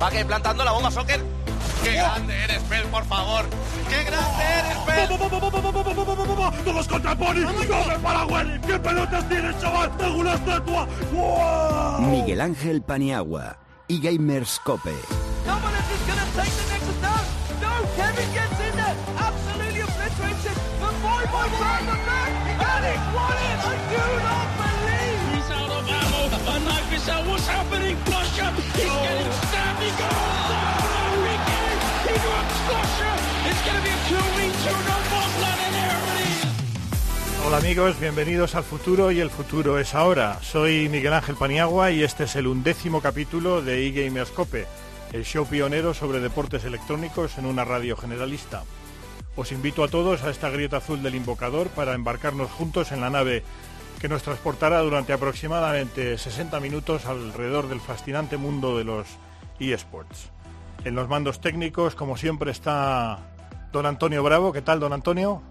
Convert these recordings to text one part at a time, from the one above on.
Va que plantando la bomba soccer. ¡Qué grande eres, Pel, por favor! ¡Qué grande eres, Pel! ¡No los contrapone! ¡No me Paraguay! ¿Qué pelotas tienes, chaval? ¡Tengo una estatua! ¡Wow! Miguel Ángel Paniagua y Gamers Cope. Hola amigos, bienvenidos al futuro y el futuro es ahora. Soy Miguel Ángel Paniagua y este es el undécimo capítulo de eGamerscope, el show pionero sobre deportes electrónicos en una radio generalista. Os invito a todos a esta grieta azul del invocador para embarcarnos juntos en la nave que nos transportará durante aproximadamente 60 minutos alrededor del fascinante mundo de los eSports. En los mandos técnicos, como siempre, está don Antonio Bravo. ¿Qué tal, don Antonio?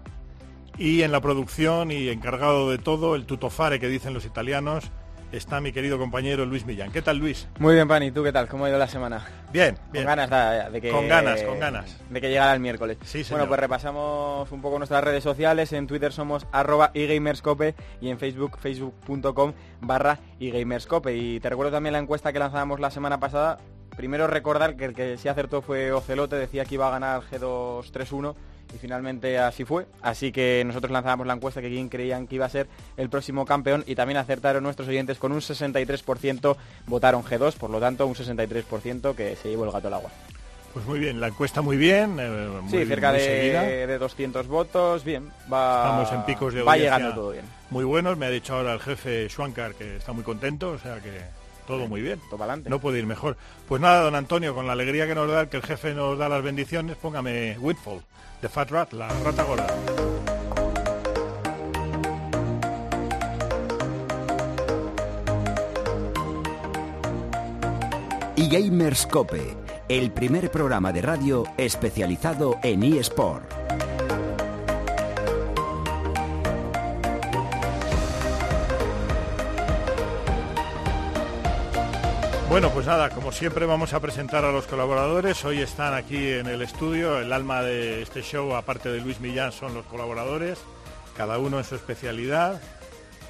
Y en la producción y encargado de todo, el tutofare que dicen los italianos, está mi querido compañero Luis Millán. ¿Qué tal, Luis? Muy bien, Pani. ¿Tú qué tal? ¿Cómo ha ido la semana? Bien, bien. Con ganas de, que... Con ganas, con ganas. De que llegara el miércoles. Sí, Bueno, pues repasamos un poco nuestras redes sociales. En Twitter somos arroba eGamerscope y en Facebook, facebook.com barra eGamerscope. Y te recuerdo también la encuesta que lanzábamos la semana pasada. Primero recordar que el que sí acertó fue Ocelote, decía que iba a ganar G2-3-1 y finalmente así fue. Así que nosotros lanzábamos la encuesta que quién creían que iba a ser el próximo campeón y también acertaron nuestros oyentes con un 63% votaron G2, por lo tanto un 63% que se llevó el gato al agua. Pues muy bien, la encuesta muy bien. Eh, muy, sí, cerca muy de, de 200 votos, bien, va, Estamos en picos de va llegando todo bien. Muy buenos, me ha dicho ahora el jefe Schwankar que está muy contento, o sea que todo muy bien. Todo para adelante. No puede ir mejor. Pues nada, don Antonio, con la alegría que nos da que el jefe nos da las bendiciones, póngame Whitfall, de Fat Rat, la rata gorda. Y Gamerscope, el primer programa de radio especializado en eSport. Bueno, pues nada, como siempre vamos a presentar a los colaboradores. Hoy están aquí en el estudio. El alma de este show, aparte de Luis Millán, son los colaboradores, cada uno en su especialidad.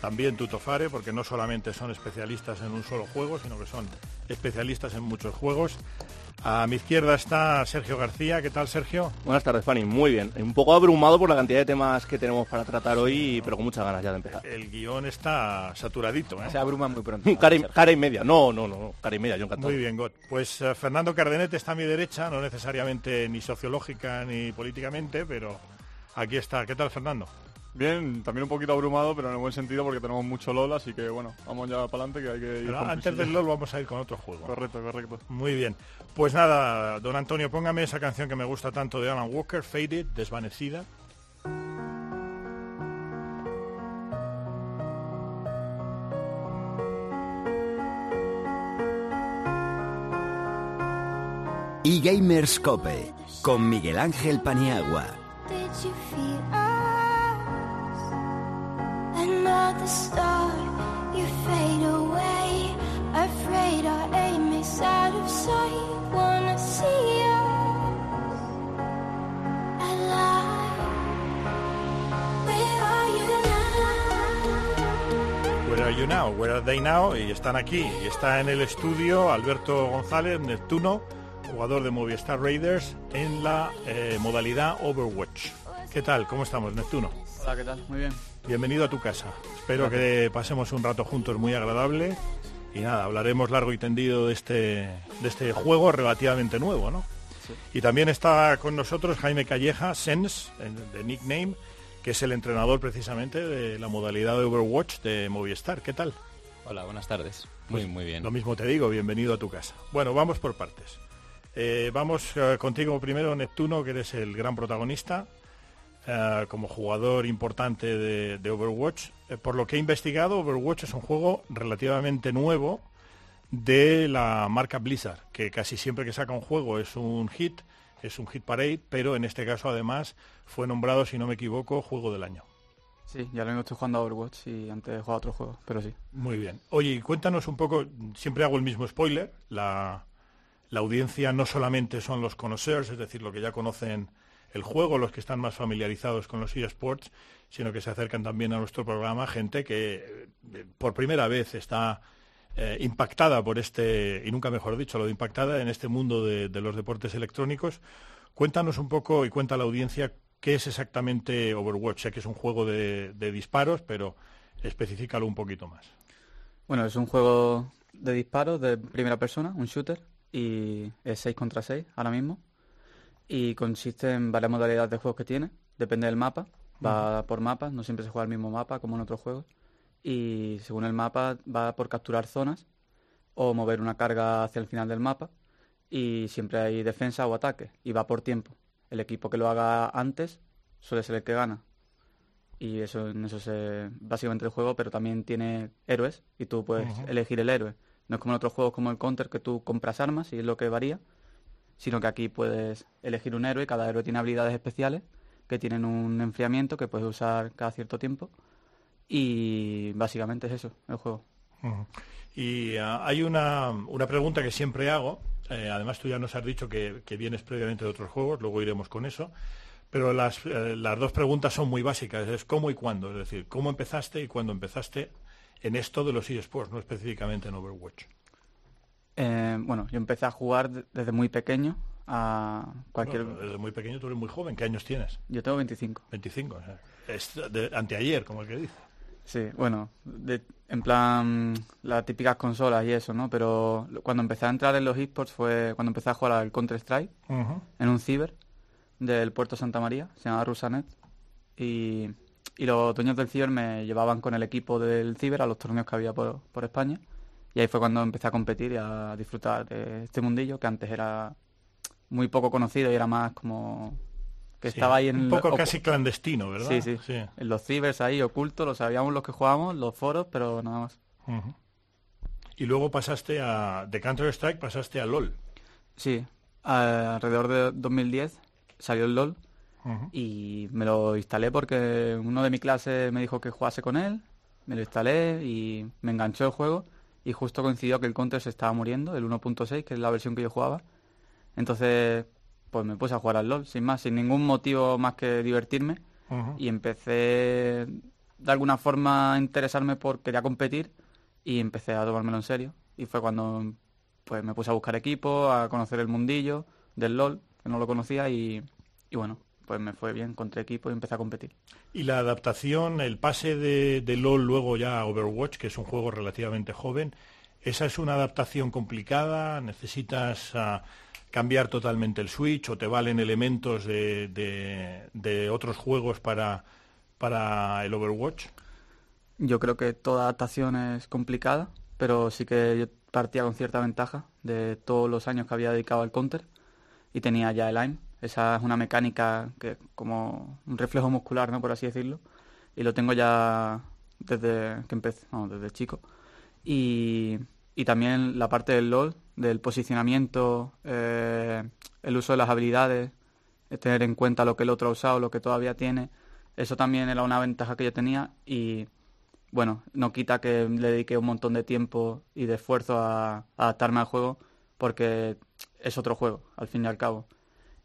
También Tutofare, porque no solamente son especialistas en un solo juego, sino que son especialistas en muchos juegos. A mi izquierda está Sergio García. ¿Qué tal, Sergio? Buenas tardes, Fanny. Muy bien. Un poco abrumado por la cantidad de temas que tenemos para tratar hoy, pero con muchas ganas ya de empezar. El guion está saturadito, ¿eh? Se abruma muy pronto. Cara y, cara y media. No, no, no. Cara y media, yo encantado. Muy bien, God. Pues eh, Fernando Cardenete está a mi derecha, no necesariamente ni sociológica ni políticamente, pero aquí está. ¿Qué tal, Fernando? Bien, también un poquito abrumado, pero en el buen sentido porque tenemos mucho LOL, así que bueno, vamos ya para adelante que hay que ir. Pero con antes del LOL vamos a ir con otro juego. Correcto, correcto. Muy bien. Pues nada, don Antonio, póngame esa canción que me gusta tanto de Alan Walker, Faded, desvanecida. Y Gamerscope, con Miguel Ángel Paniagua. Another star, you fade away. Afraid our aim is out of sight. Wanna see us alive? Where are you now? Where are you now? Where are they now? Y están aquí. Y está en el estudio Alberto González, Neptuno, jugador de Movistar Raiders en la eh, modalidad Overwatch. ¿Qué tal? ¿Cómo estamos, Neptuno? Hola, ¿qué tal? Muy bien. Bienvenido a tu casa. Espero que pasemos un rato juntos muy agradable. Y nada, hablaremos largo y tendido de este, de este juego relativamente nuevo, ¿no? Y también está con nosotros Jaime Calleja, Sens, en- de nickname, que es el entrenador precisamente de la modalidad de Overwatch de Movistar. ¿Qué tal? Hola, buenas tardes. Muy, muy bien. Lo mismo te digo, bienvenido a tu casa. Bueno, vamos por partes. Eh, vamos eh, contigo primero, Neptuno, que eres el gran protagonista, eh, como jugador importante de, de Overwatch. Eh, por lo que he investigado, Overwatch es un juego relativamente nuevo de la marca Blizzard, que casi siempre que saca un juego es un hit, es un hit parade, pero en este caso además fue nombrado, si no me equivoco, juego del año. Sí, ya lo mismo estoy jugando a Overwatch y antes he jugado a otro juego, pero sí. Muy bien. Oye, cuéntanos un poco, siempre hago el mismo spoiler, la, la audiencia no solamente son los conocers, es decir, los que ya conocen el juego, los que están más familiarizados con los eSports, sino que se acercan también a nuestro programa gente que eh, por primera vez está eh, impactada por este, y nunca mejor dicho, lo de impactada en este mundo de, los deportes electrónicos. Cuéntanos un poco y cuenta a la audiencia qué es exactamente Overwatch. Sé que es un juego de, de disparos, pero especifícalo un poquito más. Bueno, es un juego de disparos de primera persona, un shooter, y es 6 contra 6 ahora mismo. Y consiste en varias modalidades de juegos que tiene, depende del mapa, va por mapas, no siempre se juega el mismo mapa como en otros juegos. Y según el mapa va por capturar zonas o mover una carga hacia el final del mapa. Y siempre hay defensa o ataque, y va por tiempo. El equipo que lo haga antes suele ser el que gana. Y eso en eso se básicamente el juego, pero también tiene héroes y tú puedes elegir el héroe. No es como en otros juegos como el Counter que tú compras armas y es lo que varía, sino que aquí puedes elegir un héroe cada héroe tiene habilidades especiales que tienen un enfriamiento que puedes usar cada cierto tiempo. Y básicamente es eso, el juego. Y ah, hay una, una pregunta que siempre hago, eh, además tú ya nos has dicho que, que vienes previamente de otros juegos, luego iremos con eso, pero las, eh, las dos preguntas son muy básicas, es cómo y cuándo, es decir, cómo empezaste y cuándo empezaste en esto de los eSports, no específicamente en Overwatch. Eh, bueno, yo empecé a jugar de- desde muy pequeño a cualquier... Bueno, desde muy pequeño tú eres muy joven, ¿qué años tienes? Yo tengo 25. 25, o sea, es de anteayer, como el que dice. Sí, bueno, de- en plan las típicas consolas y eso, ¿no? Pero cuando empecé a entrar en los esports fue cuando empecé a jugar al Counter-Strike en un ciber del puerto Santa María, se llama Rusanet, y, y los dueños del ciber me llevaban con el equipo del ciber a los torneos que había por, por España, y ahí fue cuando empecé a competir y a disfrutar de este mundillo que antes era muy poco conocido y era más como que Sí, estaba ahí en un poco casi clandestino, ¿verdad? Sí, sí, En los cibers ahí ocultos, lo sabíamos los que jugábamos, los foros, pero nada más. Y luego pasaste a, de Counter-Strike pasaste a LOL. Sí, a- alrededor de 2010 salió el LOL y me lo instalé porque uno de mi clase me dijo que jugase con él, me lo instalé y me enganchó el juego y justo coincidió que el Counter se estaba muriendo, el 1.6, que es la versión que yo jugaba. Entonces, pues me puse a jugar al LOL, sin más, sin ningún motivo más que divertirme. Y empecé de alguna forma a interesarme por quería competir y empecé a tomármelo en serio. Y fue cuando pues me puse a buscar equipo, a conocer el mundillo del LOL, que no lo conocía y, y bueno, pues me fue bien, encontré equipo y empecé a competir. Y la adaptación, el pase de, de LOL luego ya a Overwatch, que es un juego relativamente joven, ¿esa es una adaptación complicada? ¿Necesitas ah, cambiar totalmente el Switch o te valen elementos de, de- de otros juegos para, para el Overwatch? Yo creo que toda adaptación es complicada, pero sí que yo partía con cierta ventaja de todos los años que había dedicado al counter y tenía ya el aim. Esa es una mecánica que como un reflejo muscular, ¿no? Por así decirlo. Y lo tengo ya desde que empecé, vamos, desde chico. Y, y también la parte del LOL, del posicionamiento, eh, el uso de las habilidades, tener en cuenta lo que el otro ha usado, lo que todavía tiene. Eso también era una ventaja que yo tenía y bueno, no quita que le dediqué un montón de tiempo y de esfuerzo a, a adaptarme al juego porque es otro juego, al fin y al cabo.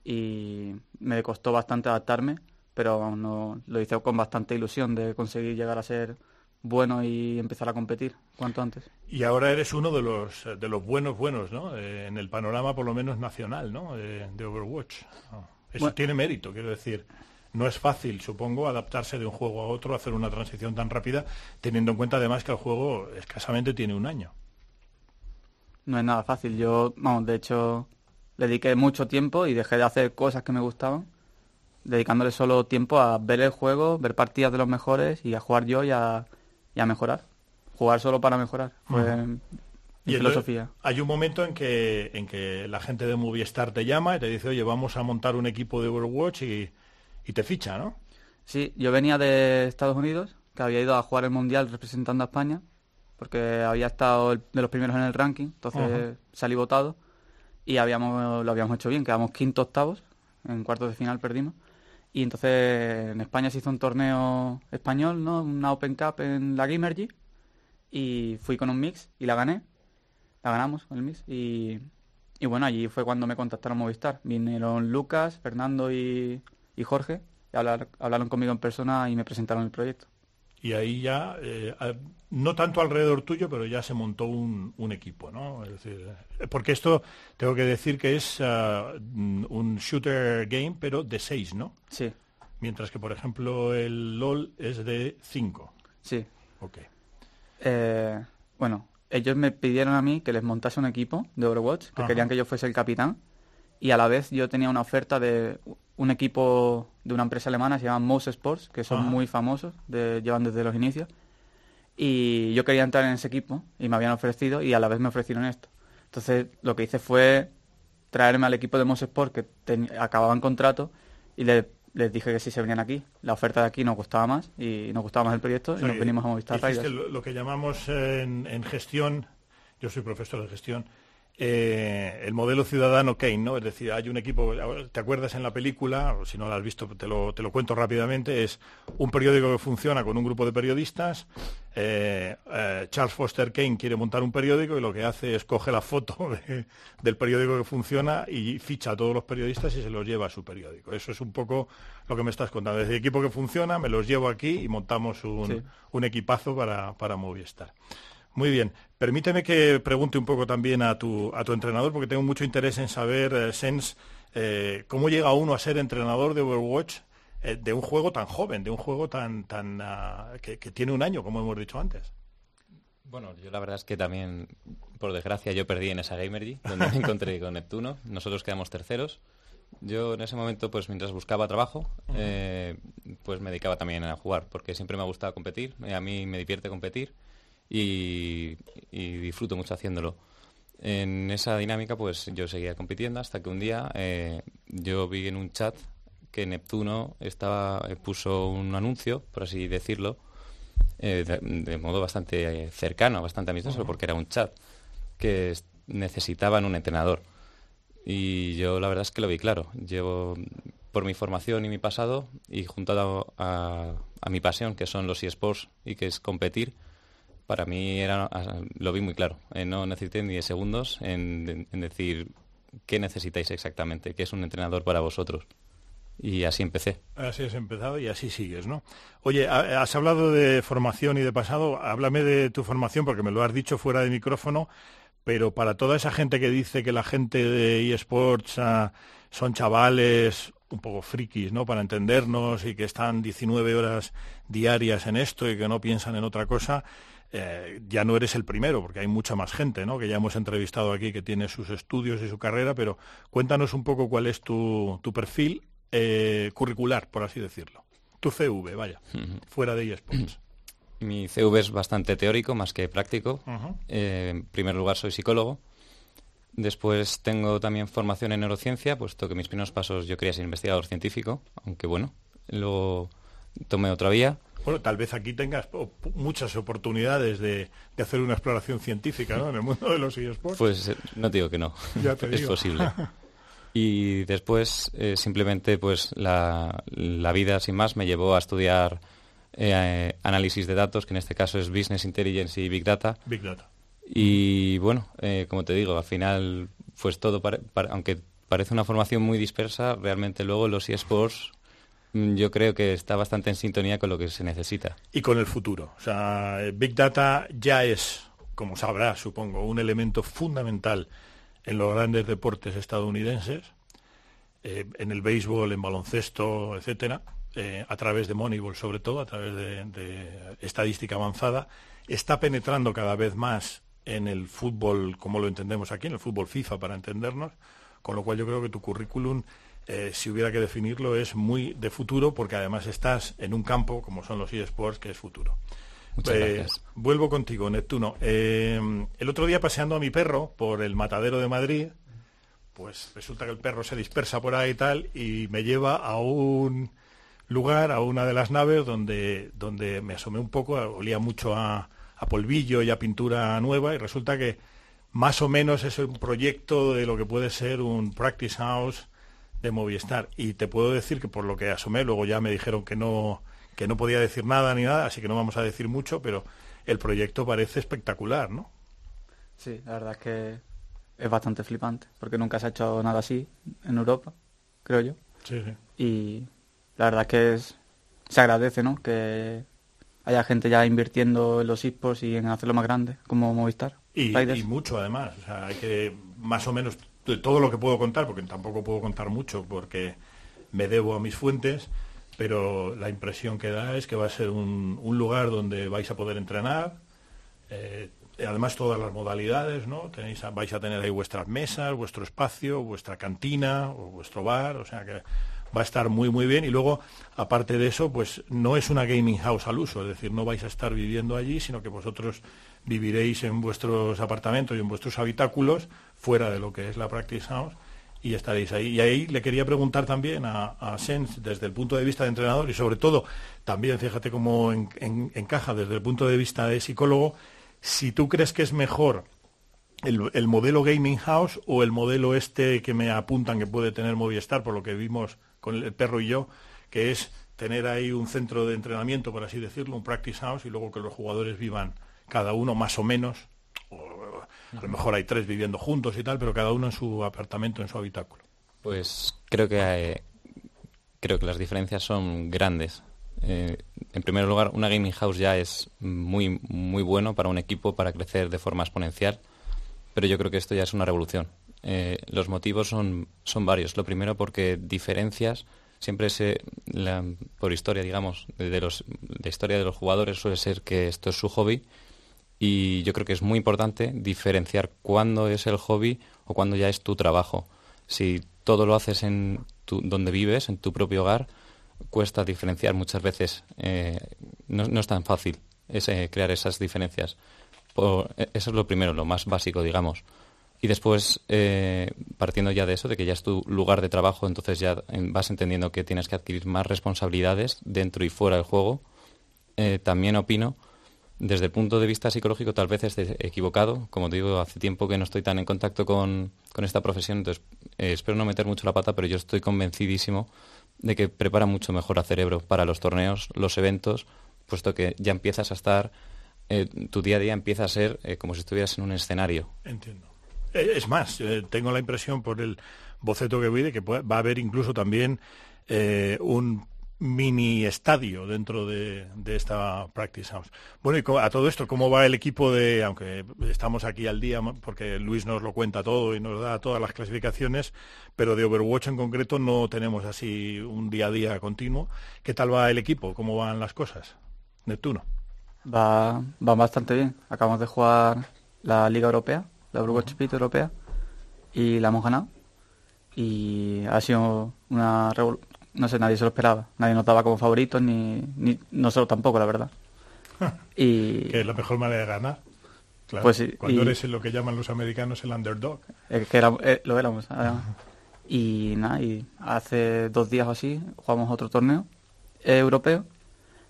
Y me costó bastante adaptarme, pero no, lo hice con bastante ilusión de conseguir llegar a ser bueno y empezar a competir cuanto antes. Y ahora eres uno de los, de los buenos buenos, ¿no? Eh, en el panorama por lo menos nacional, ¿no? Eh, de Overwatch. Ah, Eso Bueno. tiene mérito, quiero decir. No es fácil, supongo, adaptarse de un juego a otro, hacer una transición tan rápida, teniendo en cuenta además que el juego escasamente tiene un año. No es nada fácil. Yo, vamos, de hecho, le dediqué mucho tiempo y dejé de hacer cosas que me gustaban, dedicándole solo tiempo a ver el juego, ver partidas de los mejores y a jugar yo y a, y a mejorar. Jugar solo para mejorar. Fue mi Y filosofía. hay un momento en que, en que la gente de Movistar te llama y te dice, oye, vamos a montar un equipo de Overwatch y, y te ficha, ¿no? Sí, yo venía de Estados Unidos, que había ido a jugar el Mundial representando a España, porque había estado el- de los primeros en el ranking, entonces salí votado y habíamos, lo habíamos hecho bien, quedamos quinto octavos, en cuartos de final perdimos. Y entonces en España se hizo un torneo español, ¿no? Una Open Cup en la Gamergy y fui con un mix y la gané. La ganamos con el mix y, Y bueno, allí fue cuando me contactaron Movistar. Vinieron Lucas, Fernando y, y Jorge, y hablar- hablaron conmigo en persona y me presentaron el proyecto. Y ahí ya, eh, no tanto alrededor tuyo, pero ya se montó un, un equipo, ¿no? Es decir, eh, porque esto tengo que decir que es mm, un shooter game, pero de 6, ¿no? Sí, Mientras que, por ejemplo, el LOL es de 5. sí. Ok. Eh, bueno, ellos me pidieron a mí que les montase un equipo de Overwatch, que Ajá. querían que yo fuese el capitán. Y a la vez yo tenía una oferta de un equipo de una empresa alemana, se llama Mouse Sports, que son Ajá. muy famosos, de, llevan desde los inicios. Y yo quería entrar en ese equipo y me habían ofrecido y a la vez me ofrecieron esto. Entonces lo que hice fue traerme al equipo de Mouse Sports que ten- acababan contrato y le- les dije que si se venían aquí. La oferta de aquí nos gustaba más y nos gustaba más el proyecto O y nos venimos a Movistar Riders. lo, lo que llamamos en, en gestión, yo soy profesor de gestión, eh, el modelo ciudadano Kane, ¿no? Es decir, hay un equipo, ¿te acuerdas en la película? O si no lo has visto, te lo, te lo cuento rápidamente, es un periódico que funciona con un grupo de periodistas, eh, eh, Charles Foster Kane quiere montar un periódico y lo que hace es coge la foto de- del periódico que funciona y ficha a todos los periodistas y se los lleva a su periódico. Eso es un poco lo que me estás contando. Desde el equipo que funciona, me los llevo aquí y montamos un, Sí. un equipazo para, para Movistar. Muy bien. Permíteme que pregunte un poco también a tu, a tu entrenador, porque tengo mucho interés en saber, eh, Sens, eh, cómo llega uno a ser entrenador de Overwatch eh, de un juego tan joven, de un juego tan, tan ah, que, que tiene un año, como hemos dicho antes. Bueno, yo la verdad es que también, por desgracia, yo perdí en esa Gamergy, donde me encontré con Neptuno. Nosotros quedamos terceros. Yo en ese momento, pues mientras buscaba trabajo, eh, pues me dedicaba también a jugar, porque siempre me ha gustado competir. A mí me divierte competir y, y disfruto mucho haciéndolo. En esa dinámica, pues yo seguía compitiendo hasta que un día eh, yo vi en un chat que Neptuno estaba eh, puso un anuncio, por así decirlo, eh, de, de modo bastante cercano, bastante amistoso, porque era un chat que es- necesitaban un entrenador. Y yo la verdad es que lo vi claro. Llevo por mi formación y mi pasado y juntado a, a mi pasión, que son los eSports y que es competir, para mí era, lo vi muy claro. Eh, no necesité ni de segundos en, decir qué necesitáis exactamente, qué es un entrenador para vosotros. Y así empecé. Así has empezado y así sigues, ¿no? Oye, ha- has hablado de formación y de pasado. Háblame de tu formación, porque me lo has dicho fuera de micrófono, pero para toda esa gente que dice que la gente de eSports ah, son chavales un poco frikis, ¿no? Para entendernos y que están 19 horas diarias en esto y que no piensan en otra cosa, eh, ya no eres el primero, porque hay mucha más gente, ¿no? Que ya hemos entrevistado aquí que tiene sus estudios y su carrera, pero cuéntanos un poco cuál es tu, tu perfil eh, curricular, por así decirlo. Tu CV, vaya, fuera de eSports. Mi CV es bastante teórico más que práctico. Eh, en primer lugar soy psicólogo. Después tengo también formación en neurociencia, puesto que mis primeros pasos yo quería ser investigador científico, aunque bueno, luego tomé otra vía. Bueno, tal vez aquí tengas muchas oportunidades de, de hacer una exploración científica, ¿no? En el mundo de los eSports. Pues eh, no te digo que no, Ya te es digo. posible. Y después eh, simplemente pues la, la vida sin más me llevó a estudiar eh, análisis de datos, que en este caso es Business Intelligence y Big Data. Big Data. Y bueno, eh, como te digo, al final, pues todo, pare- pare- aunque parece una formación muy dispersa, realmente luego los eSports yo creo que está bastante en sintonía con lo que se necesita. Y con el futuro. O sea, eh, Big Data ya es, como sabrás, supongo, un elemento fundamental en los grandes deportes estadounidenses, eh, en el béisbol, en baloncesto, etcétera, eh, a través de Moneyball sobre todo, a través de estadística avanzada, está penetrando cada vez más en el fútbol como lo entendemos aquí, en el fútbol FIFA para entendernos, con lo cual yo creo que tu currículum, eh, si hubiera que definirlo, es muy de futuro porque además estás en un campo como son los eSports que es futuro. Muchas Eh, gracias. Vuelvo contigo, Neptuno. Eh, el otro día paseando a mi perro por el matadero de Madrid, pues resulta que el perro se dispersa por ahí y tal y me lleva a un lugar, a una de las naves donde, donde me asomé un poco, olía mucho a, a polvillo y a pintura nueva y resulta que más o menos es un proyecto de lo que puede ser un practice house de Movistar. Y te puedo decir que por lo que asomé, luego ya me dijeron que no, que no podía decir nada ni nada, así que no vamos a decir mucho, pero el proyecto parece espectacular, ¿no? Sí, la verdad es que es bastante flipante, porque nunca se ha hecho nada así en Europa, creo yo. Sí, sí. Y la verdad es que es- se agradece, ¿no? Que haya gente ya invirtiendo en los esports y en hacerlo más grande, como Movistar. Y, y mucho además. O sea, hay que más o menos de todo lo que puedo contar, porque tampoco puedo contar mucho, porque me debo a mis fuentes, pero la impresión que da es que va a ser un, un lugar donde vais a poder entrenar. eh, además todas las modalidades, ¿no? Tenéis, vais a tener ahí vuestras mesas, vuestro espacio, vuestra cantina o vuestro bar, o sea que va a estar muy muy bien y luego aparte de eso pues no es una gaming house al uso es decir no vais a estar viviendo allí sino que vosotros viviréis en vuestros apartamentos y en vuestros habitáculos fuera de lo que es la practice house y estaréis ahí. Y ahí le quería preguntar también a, a Sens desde el punto de vista de entrenador y sobre todo también fíjate cómo en- en- encaja desde el punto de vista de psicólogo si tú crees que es mejor el, el modelo gaming house o el modelo este que me apuntan que puede tener Movistar, por lo que vimos con el perro y yo, que es tener ahí un centro de entrenamiento, por así decirlo, un practice house, y luego que los jugadores vivan cada uno más o menos, a lo mejor hay tres viviendo juntos y tal, pero cada uno en su apartamento, en su habitáculo. Pues creo que creo que las diferencias son grandes. Eh, en primer lugar, una gaming house ya es muy muy bueno para un equipo para crecer de forma exponencial, pero yo creo que esto ya es una revolución. Eh, los motivos son son varios. Lo primero porque diferencias siempre se la- por historia, digamos, de, los de historia de los jugadores suele ser que esto es su hobby y yo creo que es muy importante diferenciar cuándo es el hobby o cuándo ya es tu trabajo. Si todo lo haces en tu- donde vives, en tu propio hogar, cuesta diferenciar muchas veces. eh, no, no es tan fácil ese- crear esas diferencias. Por- e- eso es lo primero, lo más básico, digamos. Y después, eh, partiendo ya de eso, de que ya es tu lugar de trabajo, entonces ya vas entendiendo que tienes que adquirir más responsabilidades dentro y fuera del juego. Eh, también opino, desde el punto de vista psicológico, tal vez esté equivocado. Como te digo, hace tiempo que no estoy tan en contacto con, con esta profesión, entonces eh, espero no meter mucho la pata, pero yo estoy convencidísimo de que prepara mucho mejor al cerebro para los torneos, los eventos, puesto que ya empiezas a estar, eh, tu día a día empieza a ser eh, como si estuvieras en un escenario. Entiendo. Es más, tengo la impresión por el boceto que vi de que va a haber incluso también un mini estadio dentro de, de esta practice house. Bueno, y a todo esto, ¿cómo va el equipo de, aunque estamos aquí al día, porque Luis nos lo cuenta todo y nos da todas las clasificaciones, pero de Overwatch en concreto no tenemos así un día a día continuo. ¿Qué tal va el equipo? ¿Cómo van las cosas? Neptuno. Va, va bastante bien. Acabamos de jugar la Liga Europea, la Overwatch Speed Europea, y la hemos ganado. Y ha sido una revol- No sé, nadie se lo esperaba. Nadie nos daba como favoritos, ni, ni nosotros tampoco, la verdad. Y Que es la mejor manera de ganar. Claro, Pues cuando y- eres lo que llaman los americanos el underdog. eh, que era- eh, lo éramos. además. Y nada, y hace dos días o así jugamos otro torneo eh, europeo,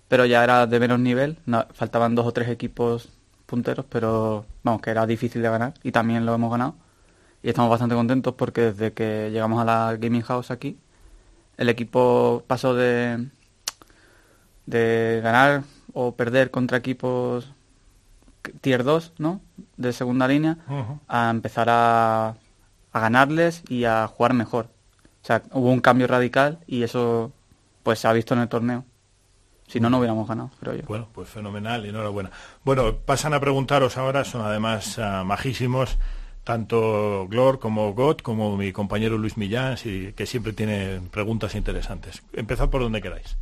pero ya era de menos nivel. no- faltaban dos o tres equipos punteros, pero vamos, que era difícil de ganar y también lo hemos ganado. Y estamos bastante contentos porque desde que llegamos a la Gaming House aquí, el equipo pasó de, de ganar o perder contra equipos tier 2, ¿no? De segunda línea, a empezar a, a ganarles y a jugar mejor. O sea, hubo un cambio radical y eso pues se ha visto en el torneo. Si no, no hubiéramos ganado, creo yo. Bueno, pues fenomenal, enhorabuena. Bueno, pasan a preguntaros ahora, son además ah, majísimos, tanto Glor como Got, como mi compañero Luis Millán, que siempre tiene preguntas interesantes. Empezad por donde queráis.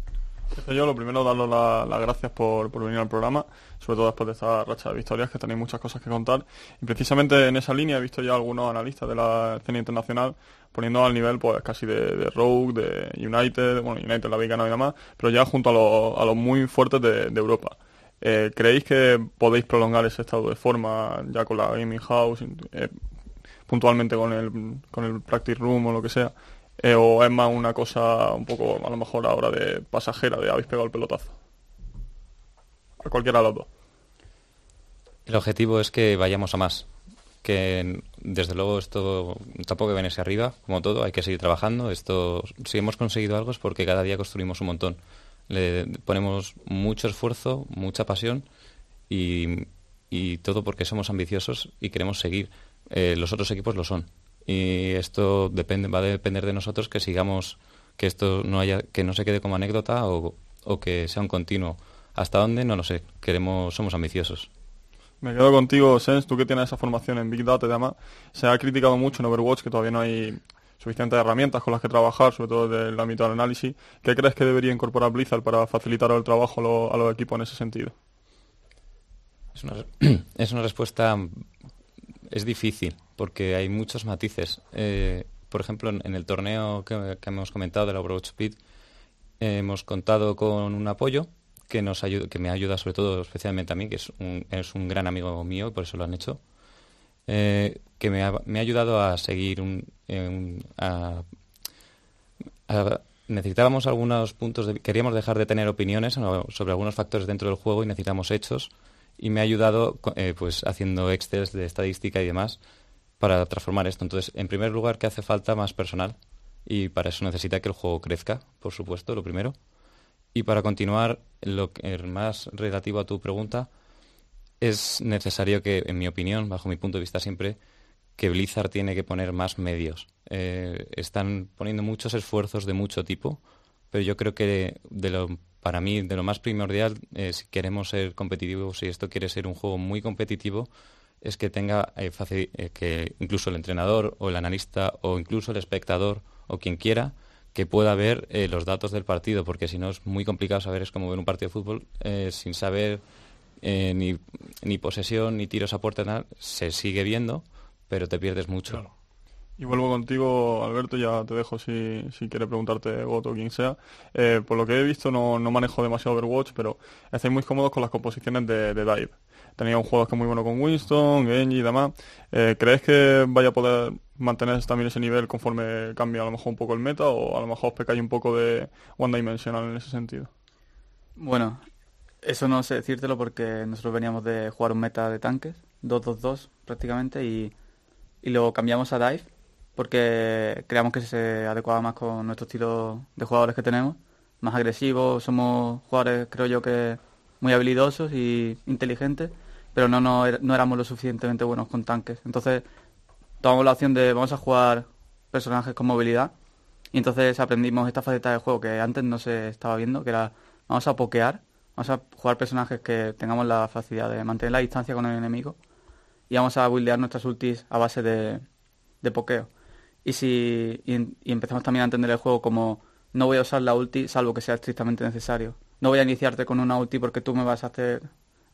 Yo lo primero daros la- las gracias por, por venir al programa, sobre todo después de esta racha de victorias que tenéis muchas cosas que contar. Y precisamente en esa línea he visto ya algunos analistas de la escena internacional poniendo al nivel pues casi de, de Rogue, de United, bueno United la habéis ganado y demás, pero ya junto a los, a los muy fuertes de, de Europa. Eh, ¿Creéis que podéis prolongar ese estado de forma ya con la Gaming House, eh, puntualmente con el, con el Practice Room o lo que sea? Eh, ¿O es más una cosa un poco, a lo mejor ahora de pasajera, de habéis pegado el pelotazo? A cualquiera de los dos. El objetivo es que vayamos a más. Que desde luego esto tampoco que venirse arriba, como todo, hay que seguir trabajando. Esto, si hemos conseguido algo es porque cada día construimos un montón. Le ponemos mucho esfuerzo, mucha pasión y, y todo porque somos ambiciosos y queremos seguir. eh, los otros equipos lo son. Y esto depende, va a depender de nosotros que sigamos, que esto no haya, que no se quede como anécdota o, que sea un continuo. ¿Hasta dónde? No lo sé. Queremos, somos ambiciosos. Me quedo contigo, Sens, tú que tienes esa formación en Big Data y demás. Se ha criticado mucho en Overwatch que todavía no hay suficientes herramientas con las que trabajar, sobre todo desde el ámbito del análisis. ¿Qué crees que debería incorporar Blizzard para facilitar el trabajo a, lo- a los equipos en ese sentido? Es una, es una respuesta, es difícil, porque hay muchos matices. Eh, por ejemplo, en, el torneo que, hemos comentado de la Overwatch Speed, eh, hemos contado con un apoyo que nos ayuda, que me ayuda sobre todo especialmente a mí, que es un, es un gran amigo mío y por eso lo han hecho, eh, que me ha, me ha ayudado a seguir un, eh, a- necesitábamos algunos puntos de, queríamos dejar de tener opiniones sobre algunos factores dentro del juego y necesitamos hechos y me ha ayudado eh, pues haciendo excels de estadística y demás para transformar esto. Entonces en primer lugar que hace falta más personal y para eso necesita que el juego crezca por supuesto lo primero. Y para continuar lo que, más relativo a tu pregunta es necesario que en mi opinión bajo mi punto de vista siempre que Blizzard tiene que poner más medios. Eh, están poniendo muchos esfuerzos de mucho tipo, pero yo creo que de lo, para mí de lo más primordial, eh, si queremos ser competitivos, si esto quiere ser un juego muy competitivo, es que tenga eh, que incluso el entrenador o el analista o incluso el espectador o quien quiera que pueda ver los datos del partido, porque si no es muy complicado saber, es como ver un partido de fútbol sin saber eh, ni, ni posesión, ni tiros a puerta, nada, se sigue viendo, pero te pierdes mucho. Y vuelvo contigo, Alberto, ya te dejo si, si quieres preguntarte Goto o quien sea. Eh, por lo que he visto no, no manejo demasiado Overwatch, pero estáis muy cómodos con las composiciones de, de Dive. Tenía un juego que es muy bueno con Winston, Genji y demás. Eh, ¿Crees que vaya a poder mantener también ese nivel conforme cambia a lo mejor un poco el meta o a lo mejor os pecáis un poco de one dimensional en ese sentido? Bueno, eso no sé decírtelo porque nosotros veníamos de jugar un meta de tanques, 2-2-2 prácticamente, y, y lo cambiamos a Dive porque creamos que se adecuaba más con nuestro estilo de jugadores que tenemos, más agresivos, somos jugadores creo yo que muy habilidosos y inteligentes, pero no, no, no éramos lo suficientemente buenos con tanques. Entonces tomamos la opción de vamos a jugar personajes con movilidad y entonces aprendimos esta faceta de juego que antes no se estaba viendo, que era vamos a pokear, vamos a jugar personajes que tengamos la facilidad de mantener la distancia con el enemigo y vamos a buildear nuestras ultis a base de, de pokeo. Y si y, y empezamos también a entender el juego como no voy a usar la ulti salvo que sea estrictamente necesario. No voy a iniciarte con una ulti porque tú me vas a hacer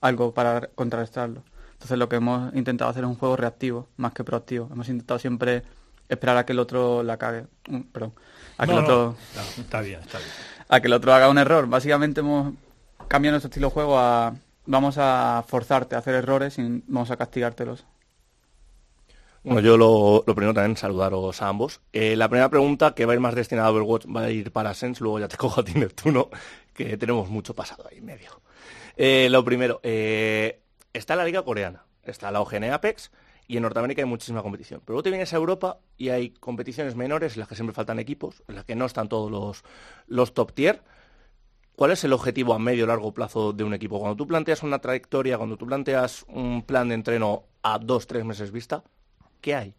algo para contrarrestarlo. Entonces lo que hemos intentado hacer es un juego reactivo más que proactivo. Hemos intentado siempre esperar a que el otro la cague. Mm, Perdón. A que No, el otro está bien, está bien. a que el otro haga un error. Básicamente hemos cambiado nuestro estilo de juego a vamos a forzarte a hacer errores y vamos a castigártelos. Bueno, yo lo, primero también saludaros a ambos. Eh, la primera pregunta, que va a ir más destinada a Overwatch, va a ir para Sens, luego ya te cojo a ti, Neptuno, que tenemos mucho pasado ahí en medio. Eh, lo primero, eh, está la liga coreana, está la OGN Apex, y en Norteamérica hay muchísima competición. Pero luego te vienes a Europa y hay competiciones menores en las que siempre faltan equipos, en las que no están todos los, los top tier. ¿Cuál es el objetivo a medio o largo plazo de un equipo? Cuando tú planteas una trayectoria, cuando tú planteas un plan de entreno a dos, tres meses vista, ¿qué hay?